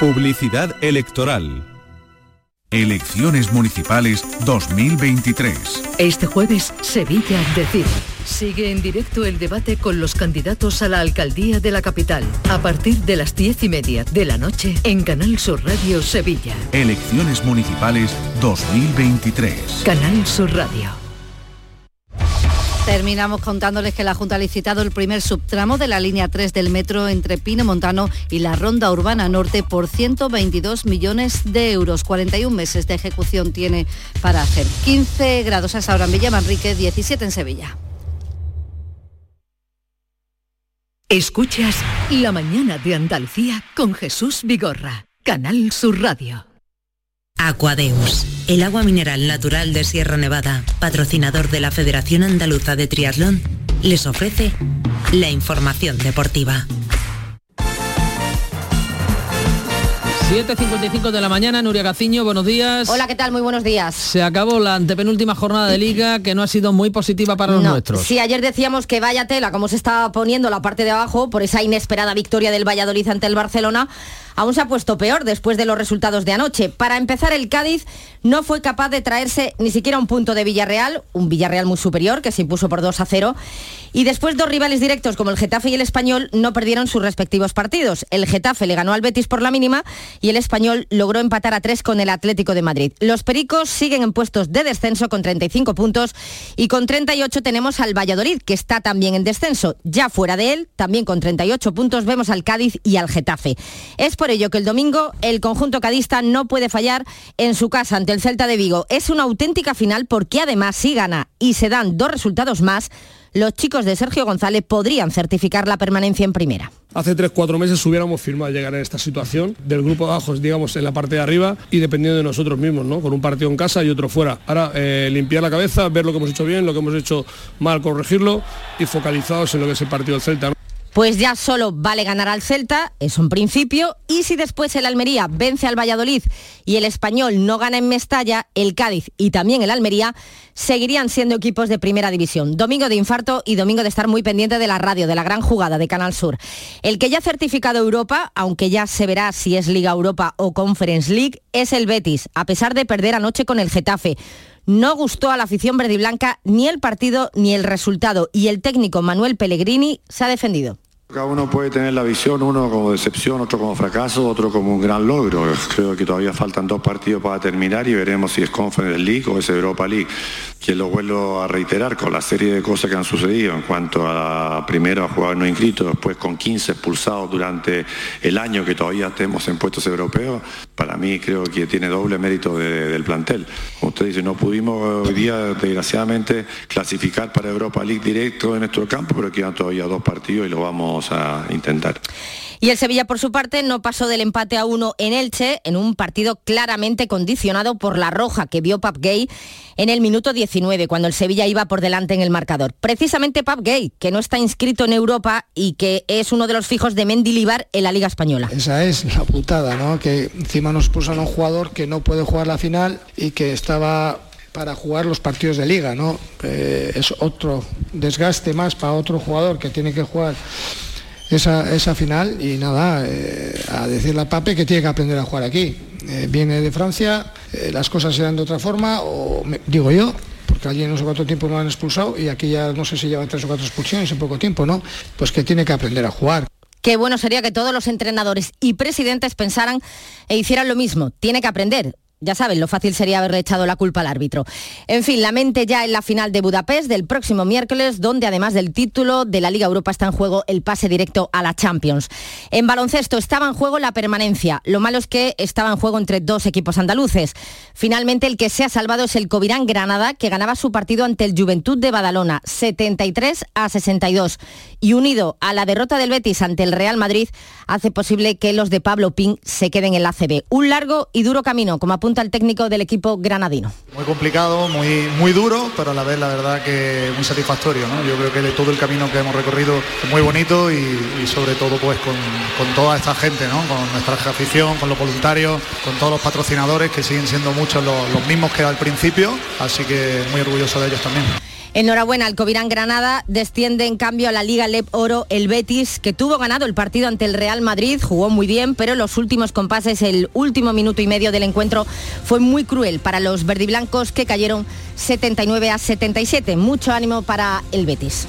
Publicidad electoral. Elecciones Municipales 2023. Este jueves, Sevilla decide. Sigue en directo el debate con los candidatos a la alcaldía de la capital. A partir de las diez y media de la noche en Canal Sur Radio Sevilla. Elecciones Municipales 2023. Canal Sur Radio. Terminamos contándoles que la Junta ha licitado el primer subtramo de la línea 3 del metro entre Pino Montano y la Ronda Urbana Norte por 122 millones de euros. 41 meses de ejecución tiene para hacer. 15 grados a esa hora en Villa Manrique, 17 en Sevilla. Escuchas La mañana de Andalucía con Jesús Vigorra. Canal Sur Radio. Aquadeus, el agua mineral natural de Sierra Nevada, patrocinador de la Federación Andaluza de Triatlón, les ofrece la información deportiva. 7.55 de la mañana, Nuria Gaciño, buenos días. Hola, ¿qué tal? Muy buenos días. Se acabó la antepenúltima jornada de liga que no ha sido muy positiva para los No, nuestros. Sí, ayer decíamos que vaya tela, como se está poniendo la parte de abajo por esa inesperada victoria del Valladolid ante el Barcelona, aún se ha puesto peor después de los resultados de anoche. Para empezar, el Cádiz no fue capaz de traerse ni siquiera un punto de Villarreal, un Villarreal muy superior que se impuso por 2 a 0. Y después dos rivales directos como el Getafe y el Español no perdieron sus respectivos partidos. El Getafe le ganó al Betis por la mínima y el Español logró empatar a tres con el Atlético de Madrid. Los Pericos siguen en puestos de descenso con 35 puntos y con 38 tenemos al Valladolid que está también en descenso. Ya fuera de él, también con 38 puntos vemos al Cádiz y al Getafe. Ello que el domingo el conjunto cadista no puede fallar en su casa ante el Celta de Vigo. Es una auténtica final porque además si gana y se dan dos resultados más, los chicos de Sergio González podrían certificar la permanencia en primera. Hace 3-4 meses hubiéramos firmado llegar a esta situación del grupo de abajo, digamos, en la parte de arriba y dependiendo de nosotros mismos, ¿no? Con un partido en casa y otro fuera. Ahora, eh, limpiar la cabeza, ver lo que hemos hecho bien, lo que hemos hecho mal, corregirlo y focalizados en lo que es el partido del Celta. Pues ya solo vale ganar al Celta, es un principio, y si después el Almería vence al Valladolid y el Español no gana en Mestalla, el Cádiz y también el Almería seguirían siendo equipos de primera división. Domingo de infarto y domingo de estar muy pendiente de la radio, de la gran jugada de Canal Sur. El que ya ha certificado Europa, aunque ya se verá si es Liga Europa o Conference League, es el Betis, a pesar de perder anoche con el Getafe. No gustó a la afición verde y blanca ni el partido ni el resultado y el técnico Manuel Pellegrini se ha defendido. Cada uno puede tener la visión, uno como decepción, otro como fracaso, otro como un gran logro. Creo que todavía faltan dos partidos para terminar y veremos si es Conference League o es Europa League. Que lo vuelvo a reiterar con la serie de cosas que han sucedido en cuanto a primero a jugadores no inscritos, después con 15 expulsados durante el año que todavía estemos en puestos europeos. para mí creo que tiene doble mérito del plantel. Como usted dice, no pudimos hoy día, desgraciadamente, clasificar para Europa League directo en nuestro campo, pero quedan todavía dos partidos y lo vamos a intentar. Y el Sevilla, por su parte, no pasó del empate a uno en Elche, en un partido claramente condicionado por la roja que vio Pap Gay en el minuto 19, cuando el Sevilla iba por delante en el marcador. Precisamente Pap Gay, que no está inscrito en Europa y que es uno de los fijos de Mendilibar en la Liga Española. Esa es la putada, ¿no? Que encima nos puso a un jugador que no puede jugar la final y que estaba para jugar los partidos de liga, ¿no? Eh, es otro desgaste más para otro jugador que tiene que jugar esa, final y nada, eh, a decirle a Pape que tiene que aprender a jugar aquí. Eh, viene de Francia, eh, las cosas se dan de otra forma, o digo yo, porque allí no sé cuánto tiempo lo han expulsado y aquí ya no sé si llevan tres o cuatro expulsiones en poco tiempo, ¿no? Pues que tiene que aprender a jugar. Qué bueno sería que todos los entrenadores y presidentes pensaran e hicieran lo mismo. Tiene que aprender ya saben, lo fácil sería haberle echado la culpa al árbitro. En fin, la mente ya en la final de Budapest del próximo miércoles, donde además del título de la Liga Europa está en juego el pase directo a la Champions. En baloncesto estaba en juego la permanencia. Lo malo es que estaba en juego entre dos equipos andaluces. Finalmente, el que se ha salvado es el Covirán Granada, que ganaba su partido ante el Juventud de Badalona, 73 a 62. Y unido a la derrota del Betis ante el Real Madrid, hace posible que los de Pablo Pin se queden en la CB. Un largo y duro camino, como apunta el técnico del equipo granadino. Muy complicado, muy, muy duro, pero a la vez la verdad que muy satisfactorio. Yo creo que todo el camino que hemos recorrido es muy bonito y, sobre todo pues con, toda esta gente, con nuestra afición, con los voluntarios, con todos los patrocinadores que siguen siendo muchos los, los mismos que al principio, así que muy orgulloso de ellos también. Enhorabuena al Covirán Granada. Desciende en cambio a la Liga Lep Oro el Betis, que tuvo ganado el partido ante el Real Madrid, jugó muy bien, pero los últimos compases, el último minuto y medio del encuentro fue muy cruel para los verdiblancos que cayeron 79 a 77. Mucho ánimo para el Betis.